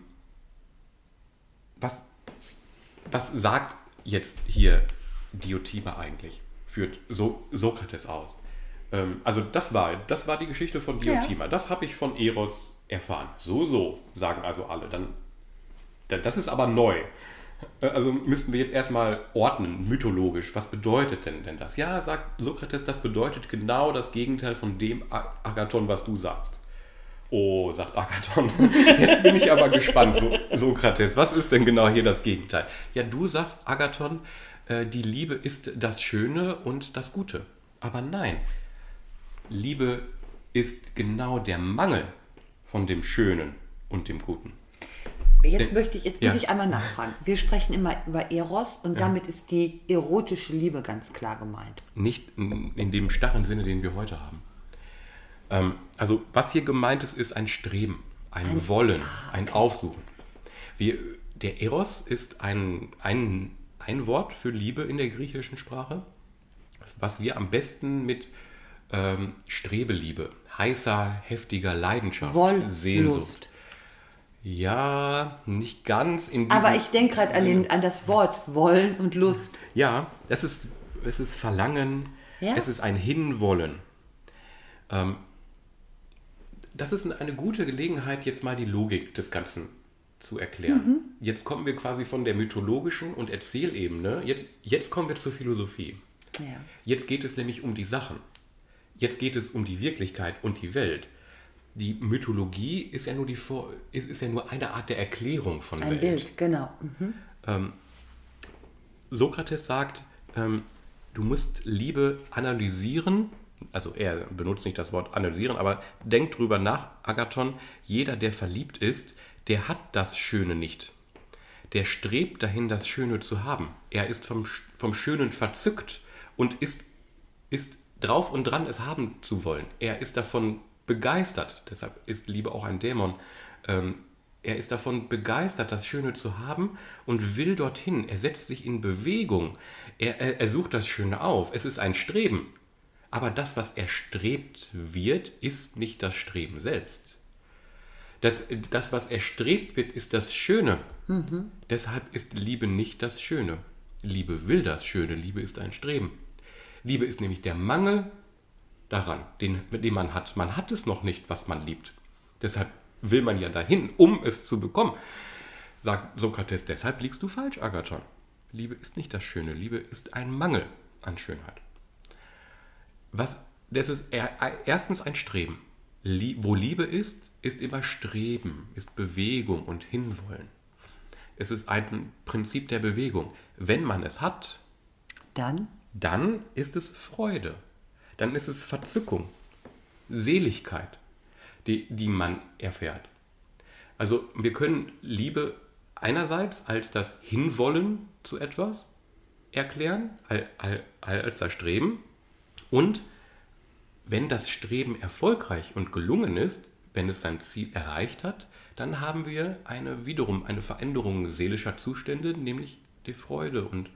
was, was sagt jetzt hier Diotima eigentlich? Führt so Sokrates aus? Ähm, also das war, das war die Geschichte von Diotima. Ja. Das habe ich von Eros erfahren. So, so, sagen also alle. Dann, das ist aber neu. Äh, also müssten wir jetzt erstmal ordnen, mythologisch. Was bedeutet denn, denn das? Ja, sagt Sokrates, das bedeutet genau das Gegenteil von dem Agathon, was du sagst. Oh, sagt Agathon. Jetzt bin ich aber gespannt, Sokrates. Was ist denn genau hier das Gegenteil? Ja, du sagst, Agathon, äh, die Liebe ist das Schöne und das Gute. Aber nein, Liebe ist genau der Mangel von dem Schönen und dem Guten. Jetzt möchte ich, jetzt muss ich einmal nachfragen. Wir sprechen immer über Eros und ja. damit ist die erotische Liebe ganz klar gemeint. Nicht in, in dem starren Sinne, den wir heute haben. Ähm, also was hier gemeint ist, ist ein Streben, ein, ein Wollen, ah, okay. ein Aufsuchen. Wir, der Eros ist ein, ein, ein Wort für Liebe in der griechischen Sprache, was wir am besten mit ähm, Strebeliebe, heißer, heftiger Leidenschaft, Wollust. Sehnsucht. Ja, nicht ganz in Aber ich denke gerade an, an das Wort Wollen und Lust. Ja, das ist, es ist Verlangen, ja? es ist ein Hinwollen. Ähm, das ist eine gute Gelegenheit, jetzt mal die Logik des Ganzen zu erklären. Mhm. Jetzt kommen wir quasi von der mythologischen und Erzählebene, jetzt, jetzt kommen wir zur Philosophie. Ja. Jetzt geht es nämlich um die Sachen. Jetzt geht es um die Wirklichkeit und die Welt. Die Mythologie ist ja nur, die ist, ist ja nur eine Art der Erklärung von Ein Welt. Ein Bild, genau. Mhm. Ähm, Sokrates sagt, ähm, du musst Liebe analysieren, also er benutzt nicht das Wort analysieren, aber denk drüber nach, Agathon, jeder, der verliebt ist, der hat das Schöne nicht. Der strebt dahin, das Schöne zu haben. Er ist vom, vom Schönen verzückt und ist, ist drauf und dran, es haben zu wollen. Er ist davon begeistert, deshalb ist Liebe auch ein Dämon. Ähm, er ist davon begeistert, das Schöne zu haben und will dorthin. Er setzt sich in Bewegung. Er, er, er sucht das Schöne auf. Es ist ein Streben. Aber das, was erstrebt wird, ist nicht das Streben selbst. Das, das was erstrebt wird, ist das Schöne. Mhm. Deshalb ist Liebe nicht das Schöne. Liebe will das Schöne. Liebe ist ein Streben. Liebe ist nämlich der Mangel daran, den, den man hat. Man hat es noch nicht, was man liebt. Deshalb will man ja dahin, um es zu bekommen. Sagt Sokrates, deshalb liegst du falsch, Agathon. Liebe ist nicht das Schöne, Liebe ist ein Mangel an Schönheit. Was, das ist erstens ein Streben. Wo Liebe ist, ist immer Streben, ist Bewegung und Hinwollen. Es ist ein Prinzip der Bewegung. Wenn man es hat, dann dann ist es Freude. Dann ist es Verzückung, Seligkeit, die, die man erfährt. Also wir können Liebe einerseits als das Hinwollen zu etwas erklären, als das Streben. Und wenn das Streben erfolgreich und gelungen ist, wenn es sein Ziel erreicht hat, dann haben wir eine wiederum eine Veränderung seelischer Zustände, nämlich die Freude und,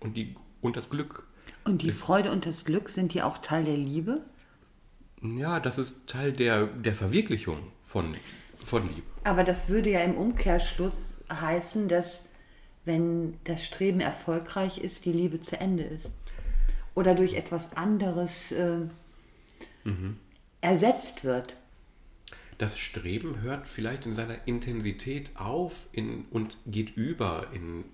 und, die, und das Glück. Und die Freude und das Glück sind die auch Teil der Liebe? Ja, das ist Teil der, der Verwirklichung von, von Liebe. Aber das würde ja im Umkehrschluss heißen, dass wenn das Streben erfolgreich ist, die Liebe zu Ende ist. Oder durch etwas anderes äh, mhm. ersetzt wird. Das Streben hört vielleicht in seiner Intensität auf in, und geht über in,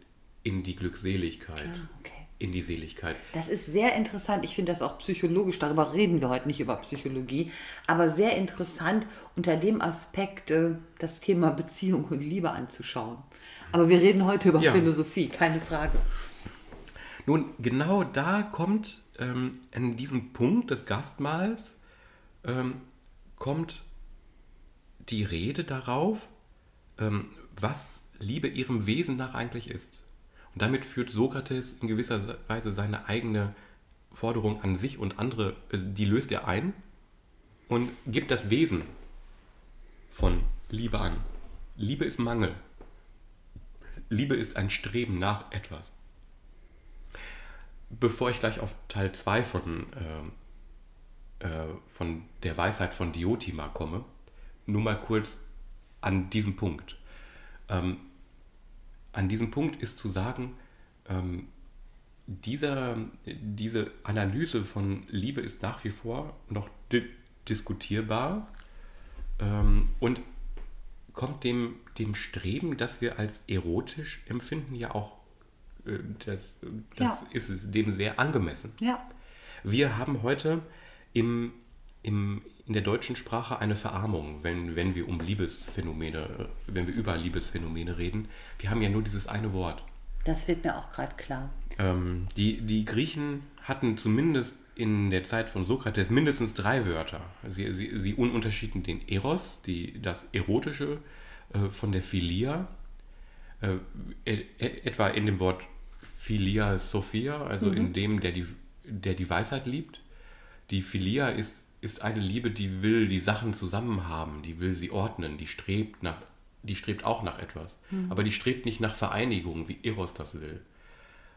in die Glückseligkeit. Ah, okay. in die Seligkeit. Das ist sehr interessant. Ich finde das auch psychologisch. Darüber reden wir heute nicht über Psychologie, aber sehr interessant unter dem Aspekt, äh, das Thema Beziehung und Liebe anzuschauen. Aber wir reden heute über Ja. Philosophie, keine Frage. Nun, genau da kommt ähm, an diesem Punkt des Gastmahls ähm, kommt die Rede darauf, ähm, was Liebe ihrem Wesen nach eigentlich ist. Und damit führt Sokrates in gewisser Weise seine eigene Forderung an sich und andere, äh, die löst er ein und gibt das Wesen von Liebe an. Liebe ist Mangel. Liebe ist ein Streben nach etwas. Bevor ich gleich auf Teil 2 von, äh, äh, von der Weisheit von Diotima komme, nur mal kurz an diesem Punkt. Ähm, an diesem Punkt ist zu sagen, ähm, dieser, diese Analyse von Liebe ist nach wie vor noch di diskutierbar ähm, und kommt dem, dem Streben, das wir als erotisch empfinden, ja auch, äh, das, das Ja. ist es dem sehr angemessen. Ja, Wir haben heute im, im, in der deutschen Sprache eine Verarmung, wenn, wenn wir um Liebesphänomene, äh, wenn wir über Liebesphänomene reden. Wir haben ja nur dieses eine Wort. das wird mir auch gerade klar. Ähm, die, die Griechen hatten zumindest in der Zeit von Sokrates mindestens drei Wörter. Sie, sie, sie ununterschieden den Eros, die, das Erotische, äh, von der Philia, äh, e- etwa in dem Wort Philia Sophia, also in dem, der die, der die Weisheit liebt. Die Philia ist, ist eine Liebe, die will die Sachen zusammen haben, die will sie ordnen, die strebt nach, die strebt auch nach etwas. Aber die strebt nicht nach Vereinigung, wie Eros das will.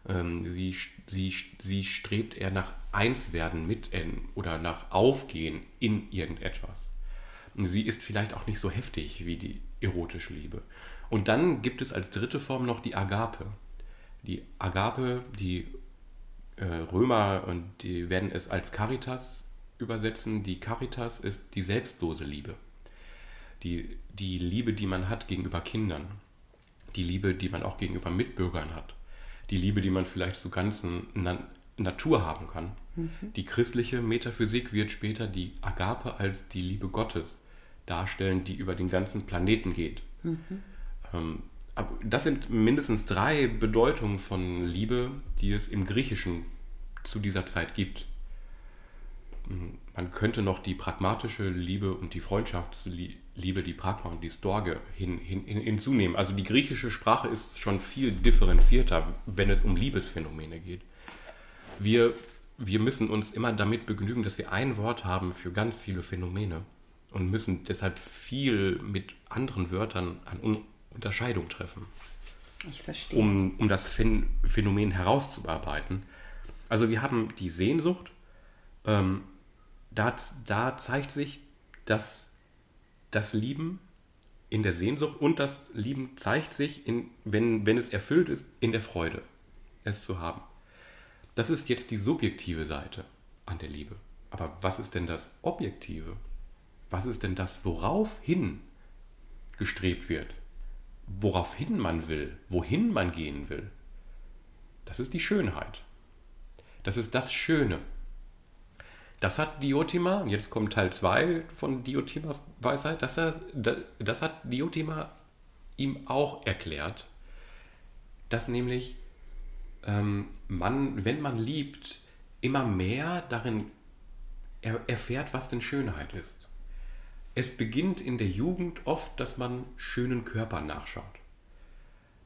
Ähm, sie, sie, sie strebt eher nach Einswerden mit N oder nach Aufgehen in irgendetwas. Sie ist vielleicht auch nicht so heftig wie die erotische Liebe. Und dann gibt es als dritte Form noch die Agape. Die Agape, die äh, Römer und die werden es als Caritas übersetzen. Die Caritas ist die selbstlose Liebe. Die, die Liebe, die man hat gegenüber Kindern. Die Liebe, die man auch gegenüber Mitbürgern hat. Die Liebe, die man vielleicht zur ganzen Na Natur haben kann. Die christliche Metaphysik wird später die Agape als die Liebe Gottes darstellen, die über den ganzen Planeten geht. Ähm, aber das sind mindestens drei Bedeutungen von Liebe, die es im Griechischen zu dieser Zeit gibt. Man könnte noch die pragmatische Liebe und die Freundschaftsliebe, die Pragma und die Storge hin, hin, hin, hinzunehmen. Also die griechische Sprache ist schon viel differenzierter, wenn es um Liebesphänomene geht. Wir, wir müssen uns immer damit begnügen, dass wir ein Wort haben für ganz viele Phänomene und müssen deshalb viel mit anderen Wörtern an Un Unterscheidung treffen Ich verstehe. um, um das Phän Phänomen herauszuarbeiten. Also wir haben die Sehnsucht, ähm, da, da zeigt sich, dass das Lieben in der Sehnsucht und das Lieben zeigt sich, in, wenn, wenn es erfüllt ist, in der Freude, es zu haben. Das ist jetzt die subjektive Seite an der Liebe. Aber was ist denn das Objektive? Was ist denn das, worauf hin gestrebt wird? Woraufhin man will, wohin man gehen will? Das ist die Schönheit. Das ist das Schöne. Das hat Diotima, und jetzt kommt Teil 2 von Diotimas Weisheit, das, er, das hat Diotima ihm auch erklärt, dass nämlich ähm, man, wenn man liebt, immer mehr darin er, erfährt, was denn Schönheit ist. Es beginnt in der Jugend oft, dass man schönen Körpern nachschaut.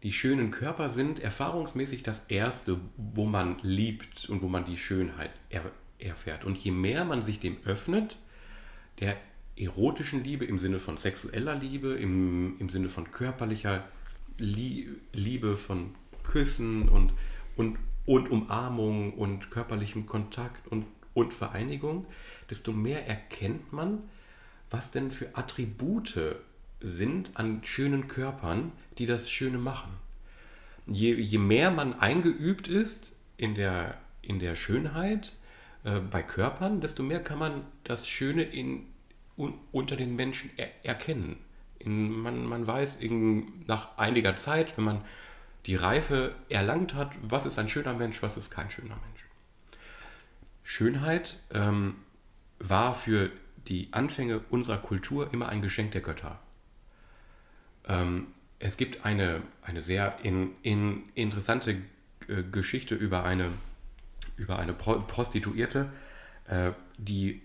Die schönen Körper sind erfahrungsmäßig das Erste, wo man liebt und wo man die Schönheit er, erfährt. Und je mehr man sich dem öffnet, der erotischen Liebe im Sinne von sexueller Liebe, im, im Sinne von körperlicher Lie Liebe, von Küssen und, und, und Umarmung und körperlichem Kontakt und, und Vereinigung, desto mehr erkennt man, was denn für Attribute sind an schönen Körpern, die das Schöne machen. Je, je mehr man eingeübt ist in der, in der Schönheit äh, bei Körpern, desto mehr kann man das Schöne in, un, unter den Menschen er, erkennen. In, man, man weiß in, nach einiger Zeit, wenn man die Reife erlangt hat, was ist ein schöner Mensch, was ist kein schöner Mensch. Schönheit ähm, war für die Anfänge unserer Kultur immer ein Geschenk der Götter. Ähm, es gibt eine, eine sehr in, in interessante äh, Geschichte über eine, über eine Pro Prostituierte, äh, die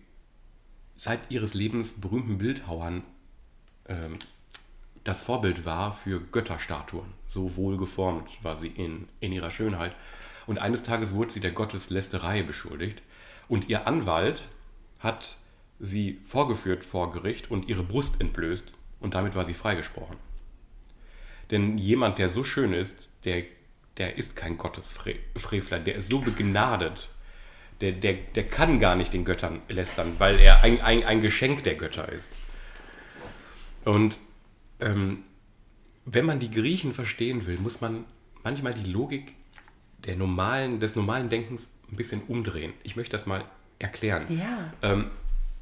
seit ihres Lebens berühmten Bildhauern ähm, das Vorbild war für Götterstatuen. So wohl geformt war sie in, in ihrer Schönheit. Und eines Tages wurde sie der Gotteslästerei beschuldigt. Und ihr Anwalt hat sie vorgeführt vor Gericht und ihre Brust entblößt. Und damit war sie freigesprochen. Denn jemand, der so schön ist, der, der ist kein Gottesfrevler, der ist so begnadet. Der, der, der kann gar nicht den Göttern lästern, weil er ein, ein, ein Geschenk der Götter ist. Und ähm, wenn man die Griechen verstehen will, muss man manchmal die Logik der normalen, des normalen Denkens ein bisschen umdrehen. Ich möchte das mal erklären. Ja. Ähm,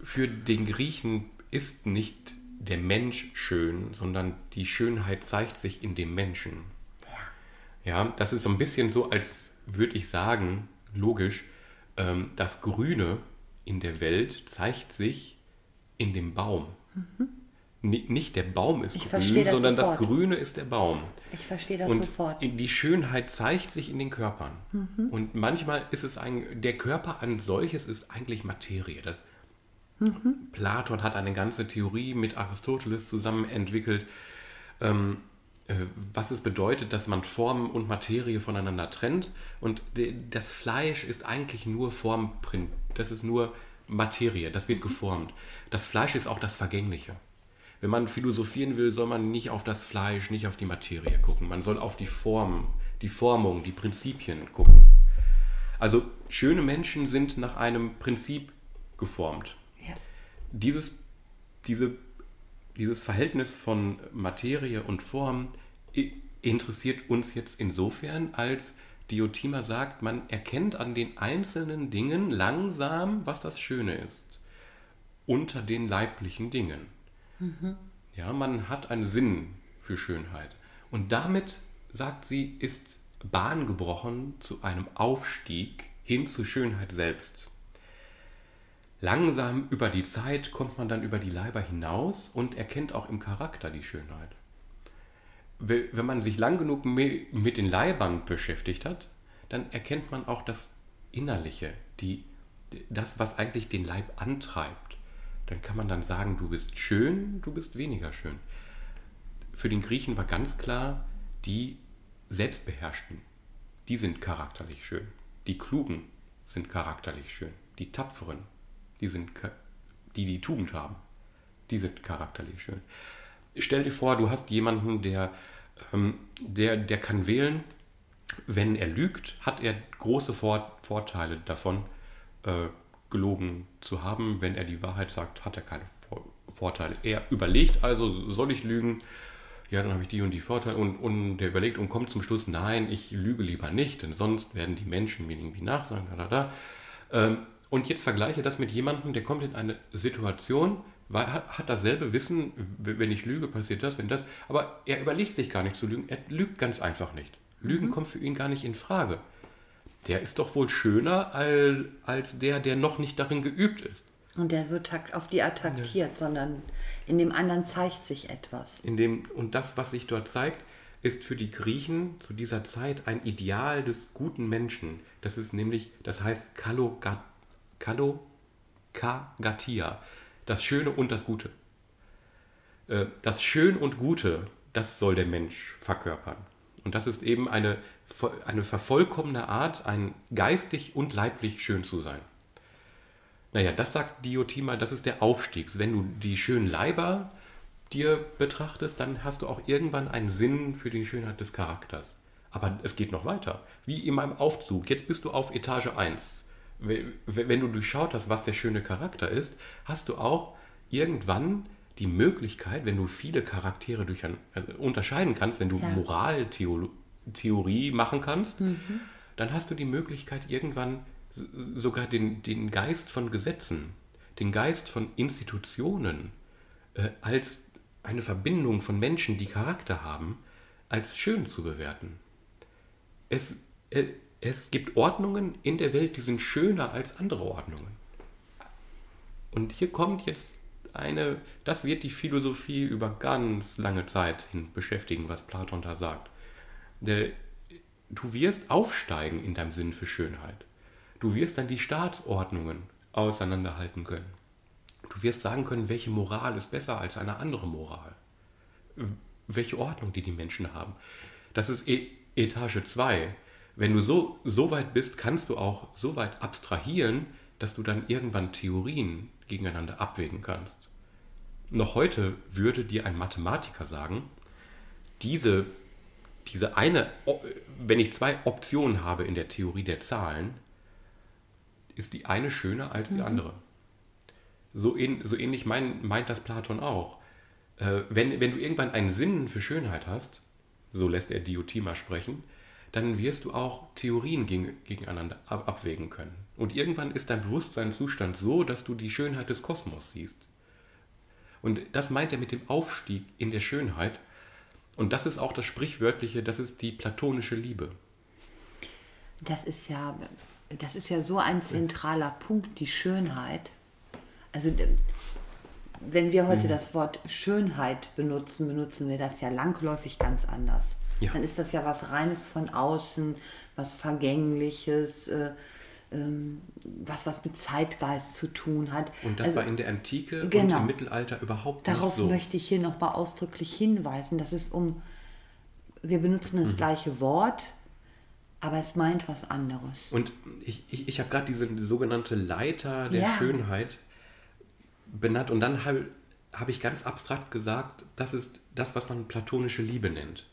für den Griechen ist nicht der Mensch schön, sondern die Schönheit zeigt sich in dem Menschen. Ja, das ist so ein bisschen so, als würde ich sagen, logisch, ähm, das Grüne in der Welt zeigt sich in dem Baum. Mhm nicht der Baum ist ich grün, sondern sofort. das Grüne ist der Baum. Ich verstehe das und sofort. Die Schönheit zeigt sich in den Körpern. Mhm. Und manchmal ist es ein, der Körper an solches ist eigentlich Materie. Das, mhm. Platon hat eine ganze Theorie mit Aristoteles zusammen entwickelt, ähm, äh, was es bedeutet, dass man Form und Materie voneinander trennt. Und das Fleisch ist eigentlich nur Formprint. Das ist nur Materie, das wird geformt. Das Fleisch ist auch das Vergängliche wenn man philosophieren will, soll man nicht auf das Fleisch, nicht auf die Materie gucken. Man soll auf die Form, die Formung, die Prinzipien gucken. Also schöne Menschen sind nach einem Prinzip geformt. Ja. Dieses, diese, dieses Verhältnis von Materie und Form interessiert uns jetzt insofern, als Diotima sagt, man erkennt an den einzelnen Dingen langsam, was das Schöne ist. Unter den leiblichen Dingen. Mhm. Ja, man hat einen Sinn für Schönheit. Und damit, sagt sie, ist Bahn gebrochen zu einem Aufstieg hin zur Schönheit selbst. Langsam über die Zeit kommt man dann über die Leiber hinaus und erkennt auch im Charakter die Schönheit. Wenn man sich lang genug mit den Leibern beschäftigt hat, dann erkennt man auch das Innerliche, die, das, was eigentlich den Leib antreibt dann kann man dann sagen, du bist schön, du bist weniger schön. Für den Griechen war ganz klar, die Selbstbeherrschten, die sind charakterlich schön. Die Klugen sind charakterlich schön. Die Tapferen, die, sind, die die Tugend haben, die sind charakterlich schön. Stell dir vor, du hast jemanden, der, ähm, der, der kann wählen, wenn er lügt, hat er große Vor Vorteile davon, äh, gelogen zu haben. Wenn er die Wahrheit sagt, hat er keine Vorteile. Er überlegt also, soll ich lügen? Ja, dann habe ich die und die Vorteile. Und, und der überlegt und kommt zum Schluss, nein, ich lüge lieber nicht, denn sonst werden die Menschen mir irgendwie nachsagen. Da, da, da. Ähm, und jetzt vergleiche das mit jemandem, der kommt in eine Situation, hat, hat dasselbe Wissen, wenn ich lüge, passiert das, wenn das. Aber er überlegt sich gar nicht zu lügen. Er lügt ganz einfach nicht. Lügen mhm. kommt für ihn gar nicht in Frage der ist doch wohl schöner als, als der, der noch nicht darin geübt ist. Und der so takt, auf die attackiert, ja. sondern in dem anderen zeigt sich etwas. In dem, und das, was sich dort zeigt, ist für die Griechen zu dieser Zeit ein Ideal des guten Menschen. Das ist nämlich, das heißt Kalogagatia, das Schöne und das Gute. Äh, das Schön und Gute, das soll der Mensch verkörpern. Und das ist eben eine eine vervollkommene Art, ein geistig und leiblich schön zu sein. Naja, das sagt Diotima, das ist der Aufstieg. Wenn du die schönen Leiber dir betrachtest, dann hast du auch irgendwann einen Sinn für die Schönheit des Charakters. Aber es geht noch weiter. Wie in meinem Aufzug. Jetzt bist du auf Etage 1. Wenn du durchschaut hast, was der schöne Charakter ist, hast du auch irgendwann die Möglichkeit, wenn du viele Charaktere durch ein, also unterscheiden kannst, wenn du ja. Moraltheologie Theorie machen kannst, mhm. dann hast du die Möglichkeit, irgendwann sogar den, den Geist von Gesetzen, den Geist von Institutionen äh, als eine Verbindung von Menschen, die Charakter haben, als schön zu bewerten. es, äh, es gibt Ordnungen in der Welt, die sind schöner als andere Ordnungen. Und hier kommt jetzt eine, das wird die Philosophie über ganz lange Zeit hin beschäftigen, was Platon da sagt. Du wirst aufsteigen in deinem Sinn für Schönheit. Du wirst dann die Staatsordnungen auseinanderhalten können. Du wirst sagen können, welche Moral ist besser als eine andere Moral. Welche Ordnung die die Menschen haben. Das ist e Etage 2. Wenn du so, so weit bist, kannst du auch so weit abstrahieren, dass du dann irgendwann Theorien gegeneinander abwägen kannst. Noch heute würde dir ein Mathematiker sagen, diese, diese eine, wenn ich zwei Optionen habe in der Theorie der Zahlen, ist die eine schöner als die mhm. andere. So, in, so ähnlich mein, meint das Platon auch. Äh, wenn, wenn du irgendwann einen Sinn für Schönheit hast, so lässt er Diotima sprechen, dann wirst du auch Theorien gegen, gegeneinander ab, abwägen können. Und irgendwann ist dein Bewusstseinszustand so, dass du die Schönheit des Kosmos siehst. Und das meint er mit dem Aufstieg in der Schönheit. Und das ist auch das Sprichwörtliche, das ist die platonische Liebe. Das ist ja, das ist ja so ein zentraler Punkt, die Schönheit. Also wenn wir heute mhm. das Wort Schönheit benutzen, benutzen wir das ja langläufig ganz anders. Ja. Dann ist das ja was Reines von außen, was Vergängliches, äh, ähm, was was mit Zeitgeist zu tun hat. Und das also, war in der Antike genau, und im Mittelalter überhaupt nicht Darauf so. möchte ich hier nochmal ausdrücklich hinweisen, dass es um, wir benutzen das mhm. gleiche Wort, aber es meint was anderes. Und ich, ich, ich habe gerade diese sogenannte Leiter der ja. Schönheit benannt und dann habe hab ich ganz abstrakt gesagt, das ist das, was man platonische Liebe nennt.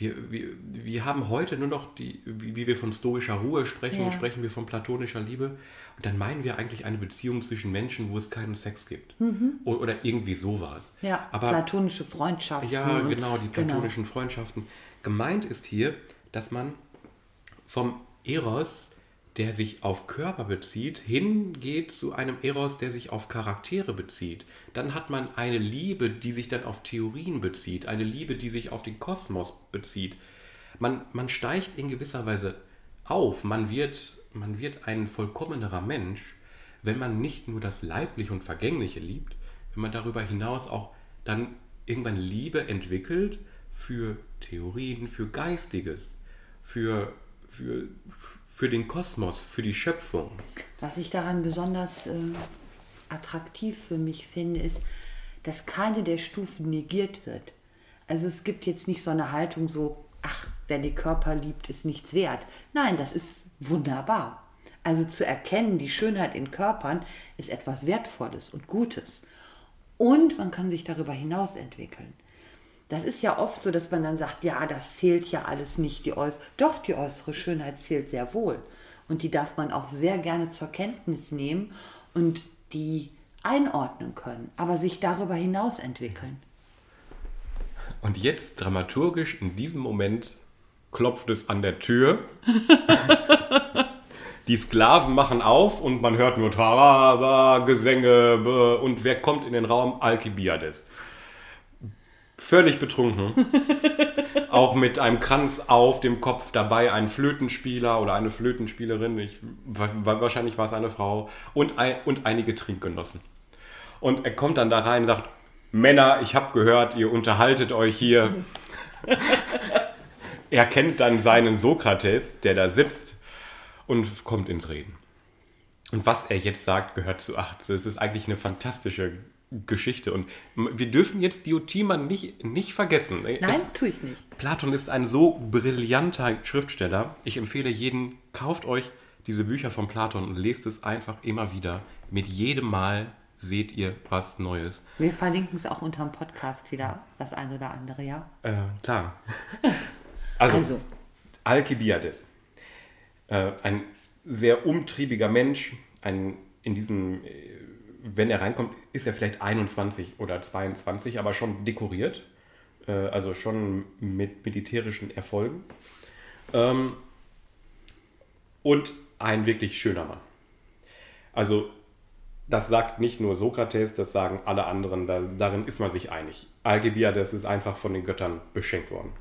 Wir, wir, wir haben heute nur noch die, wie, wie wir von stoischer Ruhe sprechen, ja. sprechen wir von platonischer Liebe. Und dann meinen wir eigentlich eine Beziehung zwischen Menschen, wo es keinen Sex gibt. Mhm. Oder, irgendwie sowas. Ja, Aber, platonische Freundschaften. Ja, genau, die genau. platonischen genau. Freundschaften. Gemeint ist hier, dass man vom Eros der sich auf Körper bezieht, hingeht zu einem Eros, der sich auf Charaktere bezieht. Dann hat man eine Liebe, die sich dann auf Theorien bezieht, eine Liebe, die sich auf den Kosmos bezieht. Man, man steigt in gewisser Weise auf, man wird, man wird ein vollkommenerer Mensch, wenn man nicht nur das Leibliche und Vergängliche liebt, wenn man darüber hinaus auch dann irgendwann Liebe entwickelt für Theorien, für Geistiges, für, für, für den Kosmos, für die Schöpfung. Was ich daran besonders äh, attraktiv für mich finde, ist, dass keine der Stufen negiert wird. Also es gibt jetzt nicht so eine Haltung so, ach, wer die Körper liebt, ist nichts wert. Nein, das ist wunderbar. Also zu erkennen, die Schönheit in Körpern ist etwas Wertvolles und Gutes. Und man kann sich darüber hinaus entwickeln. Das ist ja oft so, dass man dann sagt, ja, das zählt ja alles nicht, die äußere. Doch, die äußere Schönheit zählt sehr wohl. Und die darf man auch sehr gerne zur Kenntnis nehmen und die einordnen können, aber sich darüber hinaus entwickeln. Und jetzt dramaturgisch in diesem Moment klopft es an der Tür. Die Sklaven machen auf und man hört nur Taraba, Gesänge und wer kommt in den Raum? Alkibiades völlig betrunken. auch mit einem Kranz auf dem Kopf dabei, ein Flötenspieler oder eine Flötenspielerin, ich, wahrscheinlich war es eine Frau, und, ein, und einige Trinkgenossen. Und er kommt dann da rein und sagt, Männer, ich habe gehört, ihr unterhaltet euch hier. er kennt dann seinen Sokrates, der da sitzt und kommt ins Reden. Und was er jetzt sagt, gehört zu acht. Es ist eigentlich eine fantastische Geschichte. Und wir dürfen jetzt Diotima nicht, nicht vergessen. Nein, es, tue ich nicht. Platon ist ein so brillanter Schriftsteller. Ich empfehle jeden, kauft euch diese Bücher von Platon und lest es einfach immer wieder. Mit jedem Mal seht ihr was Neues. Wir verlinken es auch unter dem Podcast wieder, das eine oder andere, ja? Äh, klar. Also, also. Alkibiades. Äh, ein sehr umtriebiger Mensch, ein in diesem äh, wenn er reinkommt, ist er vielleicht 21 oder 22, aber schon dekoriert. Äh, also schon mit militärischen Erfolgen. Ähm, und ein wirklich schöner Mann. Also das sagt nicht nur Sokrates, das sagen alle anderen, da, darin ist man sich einig. Algebiades ist einfach von den Göttern beschenkt worden.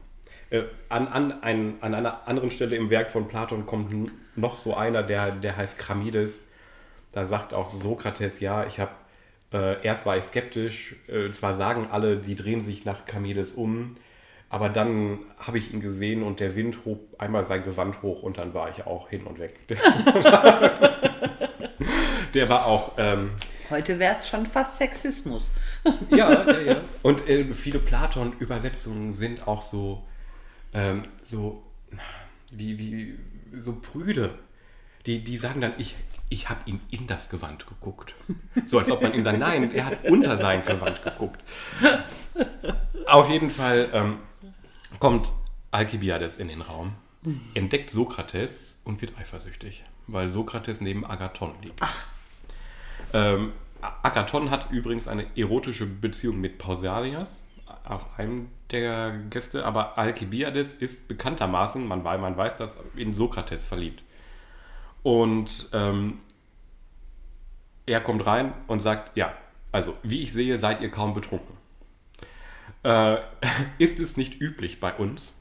Äh, an, an, ein, an einer anderen Stelle im Werk von Platon kommt noch so einer, der, der heißt Kramides. Da sagt auch Sokrates, ja, ich habe, äh, erst war ich skeptisch, äh, zwar sagen alle, die drehen sich nach Kramides um, aber dann habe ich ihn gesehen und der Wind hob einmal sein Gewand hoch und dann war ich auch hin und weg. der war auch, ähm, Heute wäre es schon fast Sexismus. ja, ja, ja. Und äh, viele Platon-Übersetzungen sind auch so, ähm, so, wie, wie, so prüde. Die, die sagen dann, ich, ich habe ihn in das Gewand geguckt. So als ob man ihm sagt, nein, er hat unter sein Gewand geguckt. Auf jeden Fall ähm, kommt Alkibiades in den Raum, entdeckt Sokrates und wird eifersüchtig, weil Sokrates neben Agathon liegt. Ähm, Agathon hat übrigens eine erotische Beziehung mit Pausanias, auch einem der Gäste, aber Alkibiades ist bekanntermaßen, man, man weiß das, in Sokrates verliebt. Und ähm, er kommt rein und sagt, ja, also wie ich sehe, seid ihr kaum betrunken. Äh, ist es nicht üblich bei uns,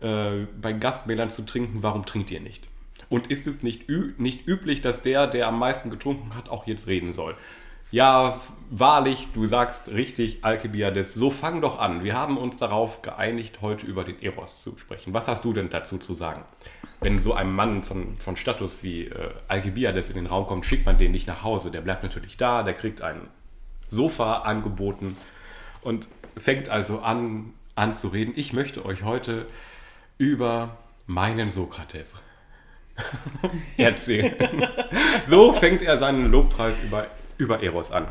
äh, bei Gastmählern zu trinken, warum trinkt ihr nicht? Und ist es nicht, nicht üblich, dass der, der am meisten getrunken hat, auch jetzt reden soll? Ja, wahrlich, du sagst richtig, Alkibiades, so fang doch an. Wir haben uns darauf geeinigt, heute über den Eros zu sprechen. Was hast du denn dazu zu sagen? Wenn so ein Mann von, von Status wie äh, Alkibiades in den Raum kommt, schickt man den nicht nach Hause. Der bleibt natürlich da, der kriegt ein Sofa angeboten und fängt also an, an zu reden. Ich möchte euch heute über meinen Sokrates erzählen. so fängt er seinen Lobpreis über, über Eros an.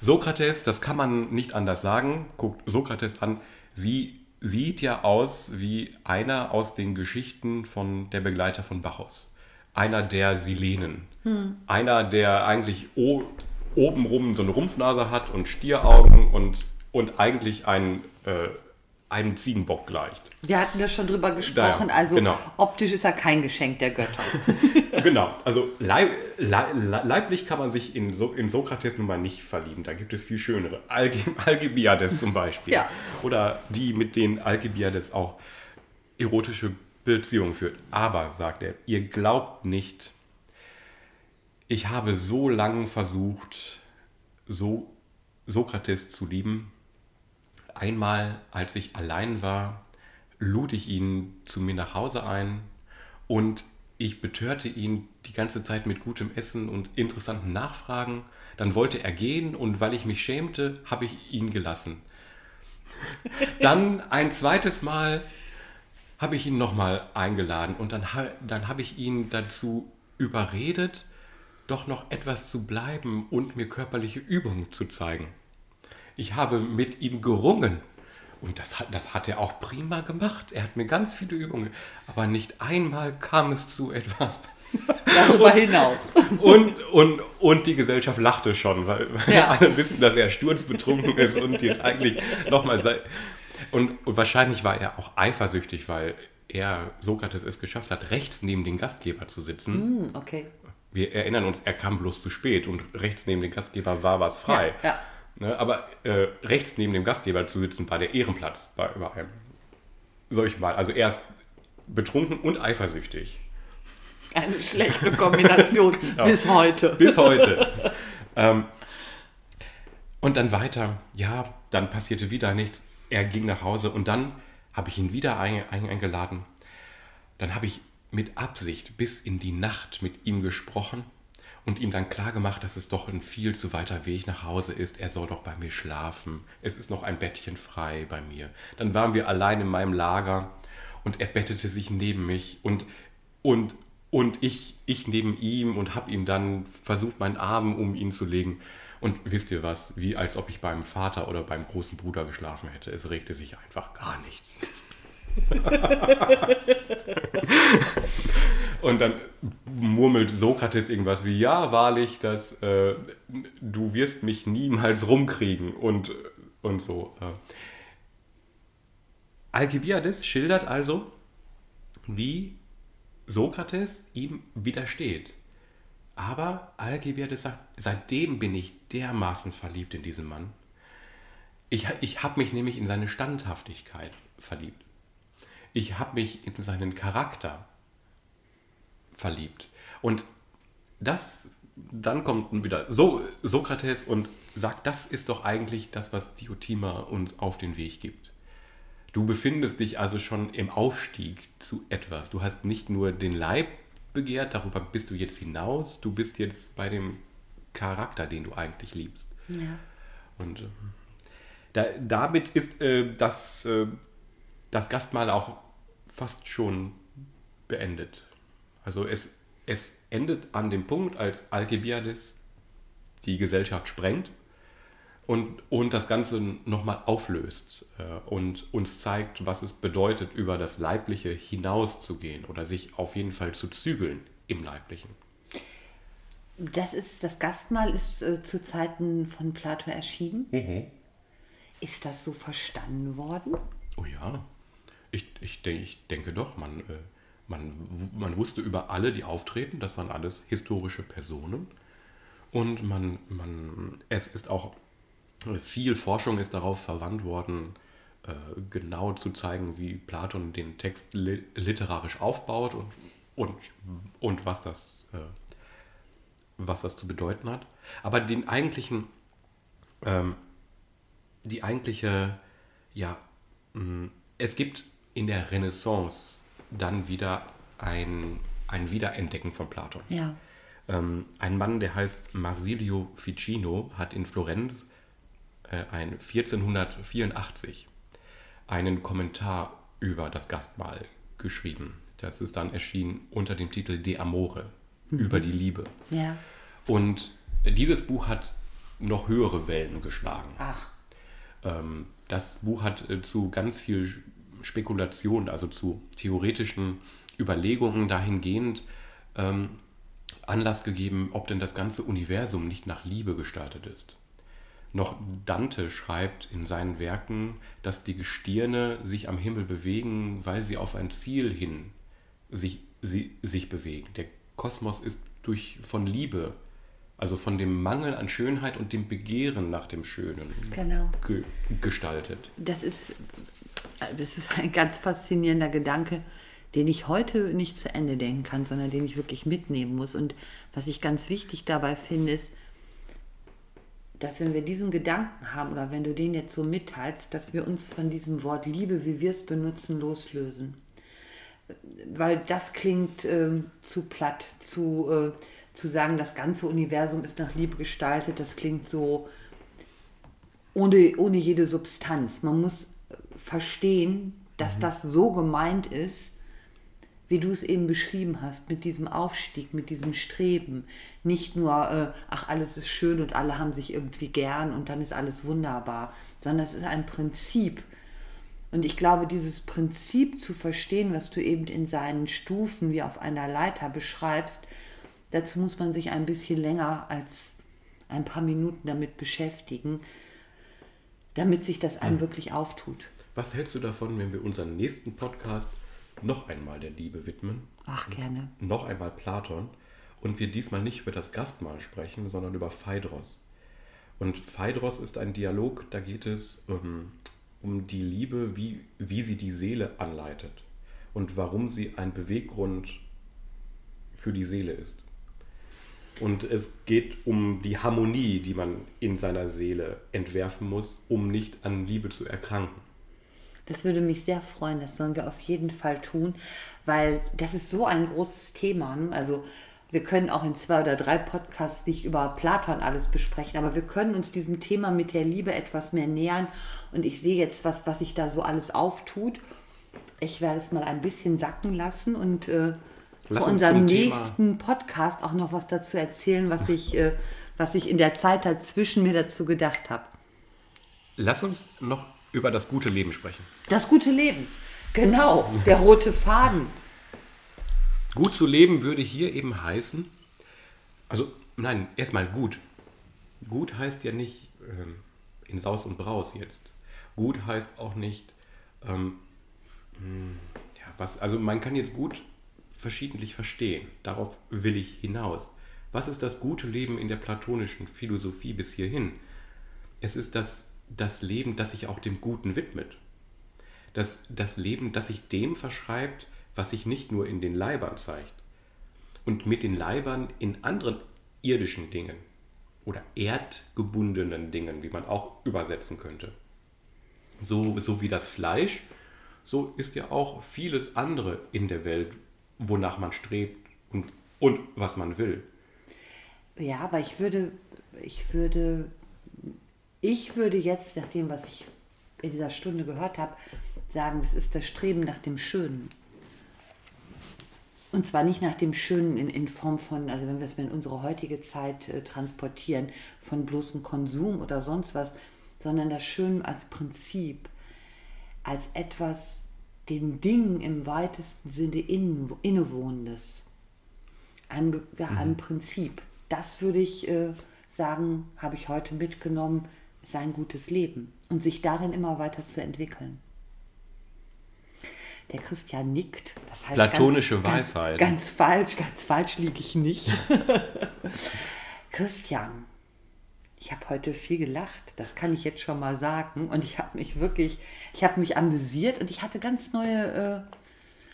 Sokrates, das kann man nicht anders sagen, guckt Sokrates an, sie sieht ja aus wie einer aus den Geschichten von der Begleiter von Bacchus. Einer der Silenen. Einer, der eigentlich obenrum so eine Rumpfnase hat und Stieraugen und, und eigentlich ein, äh, einem Ziegenbock gleicht. Wir hatten da schon drüber gesprochen, Ja, also genau. optisch ist er kein Geschenk der Götter. Genau, also leib, leib, leiblich kann man sich in, so in Sokrates nun mal nicht verlieben. Da gibt es viel schönere. Alge, Algebiades zum Beispiel. Ja. Oder die, mit denen Algebiades auch erotische Beziehungen führt. Aber, sagt er, ihr glaubt nicht, ich habe so lange versucht, so Sokrates zu lieben. Einmal, als ich allein war, lud ich ihn zu mir nach Hause ein und ich betörte ihn die ganze Zeit mit gutem Essen und interessanten Nachfragen. Dann wollte er gehen und weil ich mich schämte, habe ich ihn gelassen. Dann ein zweites Mal habe ich ihn nochmal eingeladen und dann, dann habe ich ihn dazu überredet, doch noch etwas zu bleiben und mir körperliche Übungen zu zeigen. Ich habe mit ihm gerungen. Und das hat, das hat er auch prima gemacht. Er hat mir ganz viele Übungen. Aber nicht einmal kam es zu etwas. Darüber hinaus. Und, und, und die Gesellschaft lachte schon, weil, weil Ja. alle wissen, dass er sturzbetrunken ist und jetzt eigentlich nochmal sei. Und, und wahrscheinlich war er auch eifersüchtig, weil er, Sokrates, es geschafft hat, rechts neben den Gastgeber zu sitzen. Hm, okay. Wir erinnern uns, er kam bloß zu spät und rechts neben dem Gastgeber war was frei. Ja, ja. Ne, aber äh, rechts neben dem Gastgeber zu sitzen war der Ehrenplatz bei über einem solchen Mal. Also er ist betrunken und eifersüchtig. Eine schlechte Kombination bis heute. Bis heute. ähm, und dann weiter. Ja, dann passierte wieder nichts. Er ging nach Hause und dann habe ich ihn wieder ein, ein, eingeladen. Dann habe ich mit Absicht bis in die Nacht mit ihm gesprochen und ihm dann klargemacht, dass es doch ein viel zu weiter Weg nach Hause ist. Er soll doch bei mir schlafen. Es ist noch ein Bettchen frei bei mir. Dann waren wir allein in meinem Lager und er bettete sich neben mich und, und, und ich, ich neben ihm und habe ihm dann versucht, meinen Arm um ihn zu legen. Und wisst ihr was, wie als ob ich beim Vater oder beim großen Bruder geschlafen hätte. Es regte sich einfach gar nichts. Und dann murmelt Sokrates irgendwas wie, ja, wahrlich, dass äh, du wirst mich niemals rumkriegen und, und so. Alkibiades schildert also, wie Sokrates ihm widersteht. Aber Alkibiades sagt, seitdem bin ich dermaßen verliebt in diesen Mann. Ich, ich habe mich nämlich in seine Standhaftigkeit verliebt. ich habe mich in seinen Charakter verliebt. Und das, dann kommt wieder so Sokrates und sagt, das ist doch eigentlich das, was Diotima uns auf den Weg gibt. Du befindest dich also schon im Aufstieg zu etwas. Du hast nicht nur den Leib begehrt, darüber bist du jetzt hinaus, du bist jetzt bei dem Charakter, den du eigentlich liebst. Ja. Und äh, da, damit ist äh, das, äh, das Gastmahl auch fast schon beendet. Also es, es endet an dem Punkt, als Alcibiades die Gesellschaft sprengt und, und das Ganze nochmal auflöst äh, und uns zeigt, was es bedeutet, über das Leibliche hinauszugehen oder sich auf jeden Fall zu zügeln im Leiblichen. Das ist, das Gastmahl ist äh, zu Zeiten von Plato erschienen. Ist das so verstanden worden? Oh ja, ich, ich, ich denke doch, man, äh, man, man wusste über alle, die auftreten, das waren alles historische Personen. Und man, man, es ist auch viel Forschung ist darauf verwandt worden, äh, genau zu zeigen, wie Platon den Text li literarisch aufbaut und, und, und was, das, äh, was das zu bedeuten hat. Aber den eigentlichen, ähm, die eigentliche, ja, mh, es gibt in der Renaissance dann wieder ein, ein Wiederentdecken von Platon. Ja. Ähm, ein Mann, der heißt Marsilio Ficino, hat in Florenz äh, ein 1484 einen Kommentar über das Gastmahl geschrieben. Das ist dann erschienen unter dem Titel De Amore, über die Liebe. Ja. Und dieses Buch hat noch höhere Wellen geschlagen. Ach, Ähm, das Buch hat äh, zu ganz viel Spekulation, also zu theoretischen Überlegungen dahingehend ähm, Anlass gegeben, ob denn das ganze Universum nicht nach Liebe gestaltet ist. Noch Dante schreibt in seinen Werken, dass die Gestirne sich am Himmel bewegen, weil sie auf ein Ziel hin sich, sie, sich bewegen. Der Kosmos ist durch, von Liebe, also von dem Mangel an Schönheit und dem Begehren nach dem Schönen genau. ge gestaltet. Das ist, das ist ein ganz faszinierender Gedanke, den ich heute nicht zu Ende denken kann, sondern den ich wirklich mitnehmen muss. Und was ich ganz wichtig dabei finde, ist, dass wenn wir diesen Gedanken haben oder wenn du den jetzt so mitteilst, dass wir uns von diesem Wort Liebe, wie wir es benutzen, loslösen. Weil das klingt ähm, zu platt, zu, äh, zu sagen, das ganze Universum ist nach Liebe gestaltet, das klingt so ohne, ohne jede Substanz. Man muss verstehen, dass das so gemeint ist, wie du es eben beschrieben hast, mit diesem Aufstieg, mit diesem Streben. Nicht nur, äh, ach, alles ist schön und alle haben sich irgendwie gern und dann ist alles wunderbar, sondern es ist ein Prinzip. Und ich glaube, dieses Prinzip zu verstehen, was du eben in seinen Stufen wie auf einer Leiter beschreibst, dazu muss man sich ein bisschen länger als ein paar Minuten damit beschäftigen, damit sich das einem wirklich auftut. Was hältst du davon, wenn wir unseren nächsten Podcast noch einmal der Liebe widmen? Ach, gerne. Noch einmal Platon und wir diesmal nicht über das Gastmahl sprechen, sondern über Phaedros. Und Phaedros ist ein Dialog, da geht es um, um die Liebe, wie, wie sie die Seele anleitet und warum sie ein Beweggrund für die Seele ist. Und es geht um die Harmonie, die man in seiner Seele entwerfen muss, um nicht an Liebe zu erkranken. Das würde mich sehr freuen, das sollen wir auf jeden Fall tun, weil das ist so ein großes Thema. ne? Also wir können auch in zwei oder drei Podcasts nicht über Platon alles besprechen, aber wir können uns diesem Thema mit der Liebe etwas mehr nähern. Und ich sehe jetzt, was, was sich da so alles auftut. Ich werde es mal ein bisschen sacken lassen und äh, Lass vor uns unserem zum Thema- nächsten Podcast auch noch was dazu erzählen, was ich, äh, was ich in der Zeit dazwischen mir dazu gedacht habe. Lass uns noch über das gute Leben sprechen. Das gute Leben. Genau, der rote Faden. Gut zu leben würde hier eben heißen, also nein, erstmal gut. Gut heißt ja nicht ähm, in Saus und Braus jetzt. Gut heißt auch nicht, ähm, hm, ja, was, also man kann jetzt gut verschiedentlich verstehen. Darauf will ich hinaus. Was ist das gute Leben in der platonischen Philosophie bis hierhin? Es ist das, das Leben, das sich auch dem Guten widmet. Das, das Leben, das sich dem verschreibt, was sich nicht nur in den Leibern zeigt. Und mit den Leibern in anderen irdischen Dingen oder erdgebundenen Dingen, wie man auch übersetzen könnte. So, so wie das Fleisch, so ist ja auch vieles andere in der Welt, wonach man strebt und, und was man will. Ja, aber ich würde, ich würde, ich würde jetzt, nach dem, was ich in dieser Stunde gehört habe, sagen, das ist das Streben nach dem Schönen. Und zwar nicht nach dem Schönen in, in Form von, also wenn wir es mal in unsere heutige Zeit äh, transportieren, von bloßem Konsum oder sonst was, sondern das Schöne als Prinzip, als etwas den Dingen im weitesten Sinne in, innewohnendes, einem, ja, mhm. einem Prinzip. Das würde ich äh, sagen, habe ich heute mitgenommen, ist ein gutes Leben und sich darin immer weiter zu entwickeln. Der Christian nickt. Das heißt Platonische ganz, Weisheit. Ganz, ganz falsch, ganz falsch liege ich nicht. Christian, ich habe heute viel gelacht, das kann ich jetzt schon mal sagen. Und ich habe mich wirklich, ich habe mich amüsiert und ich hatte ganz neue, äh,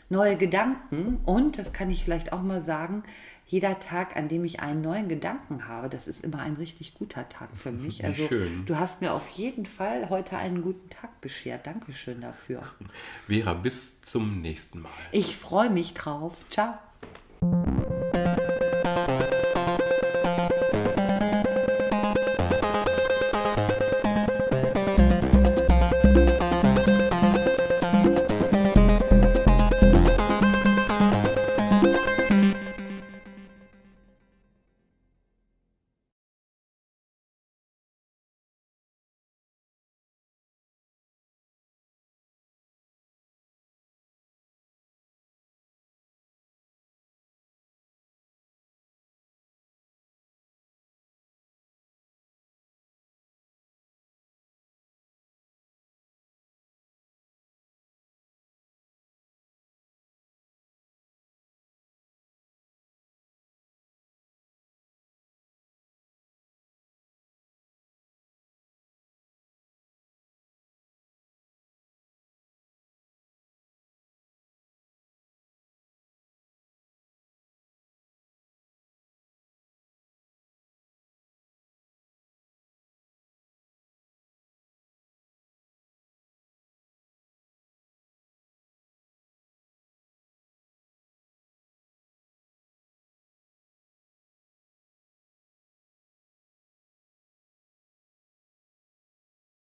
neue Gedanken. Und, das kann ich vielleicht auch mal sagen, jeder Tag, an dem ich einen neuen Gedanken habe, das ist immer ein richtig guter Tag für mich. Also schön. du hast mir auf jeden Fall heute einen guten Tag beschert. Dankeschön dafür. Vera, bis zum nächsten Mal. Ich freue mich drauf. Ciao.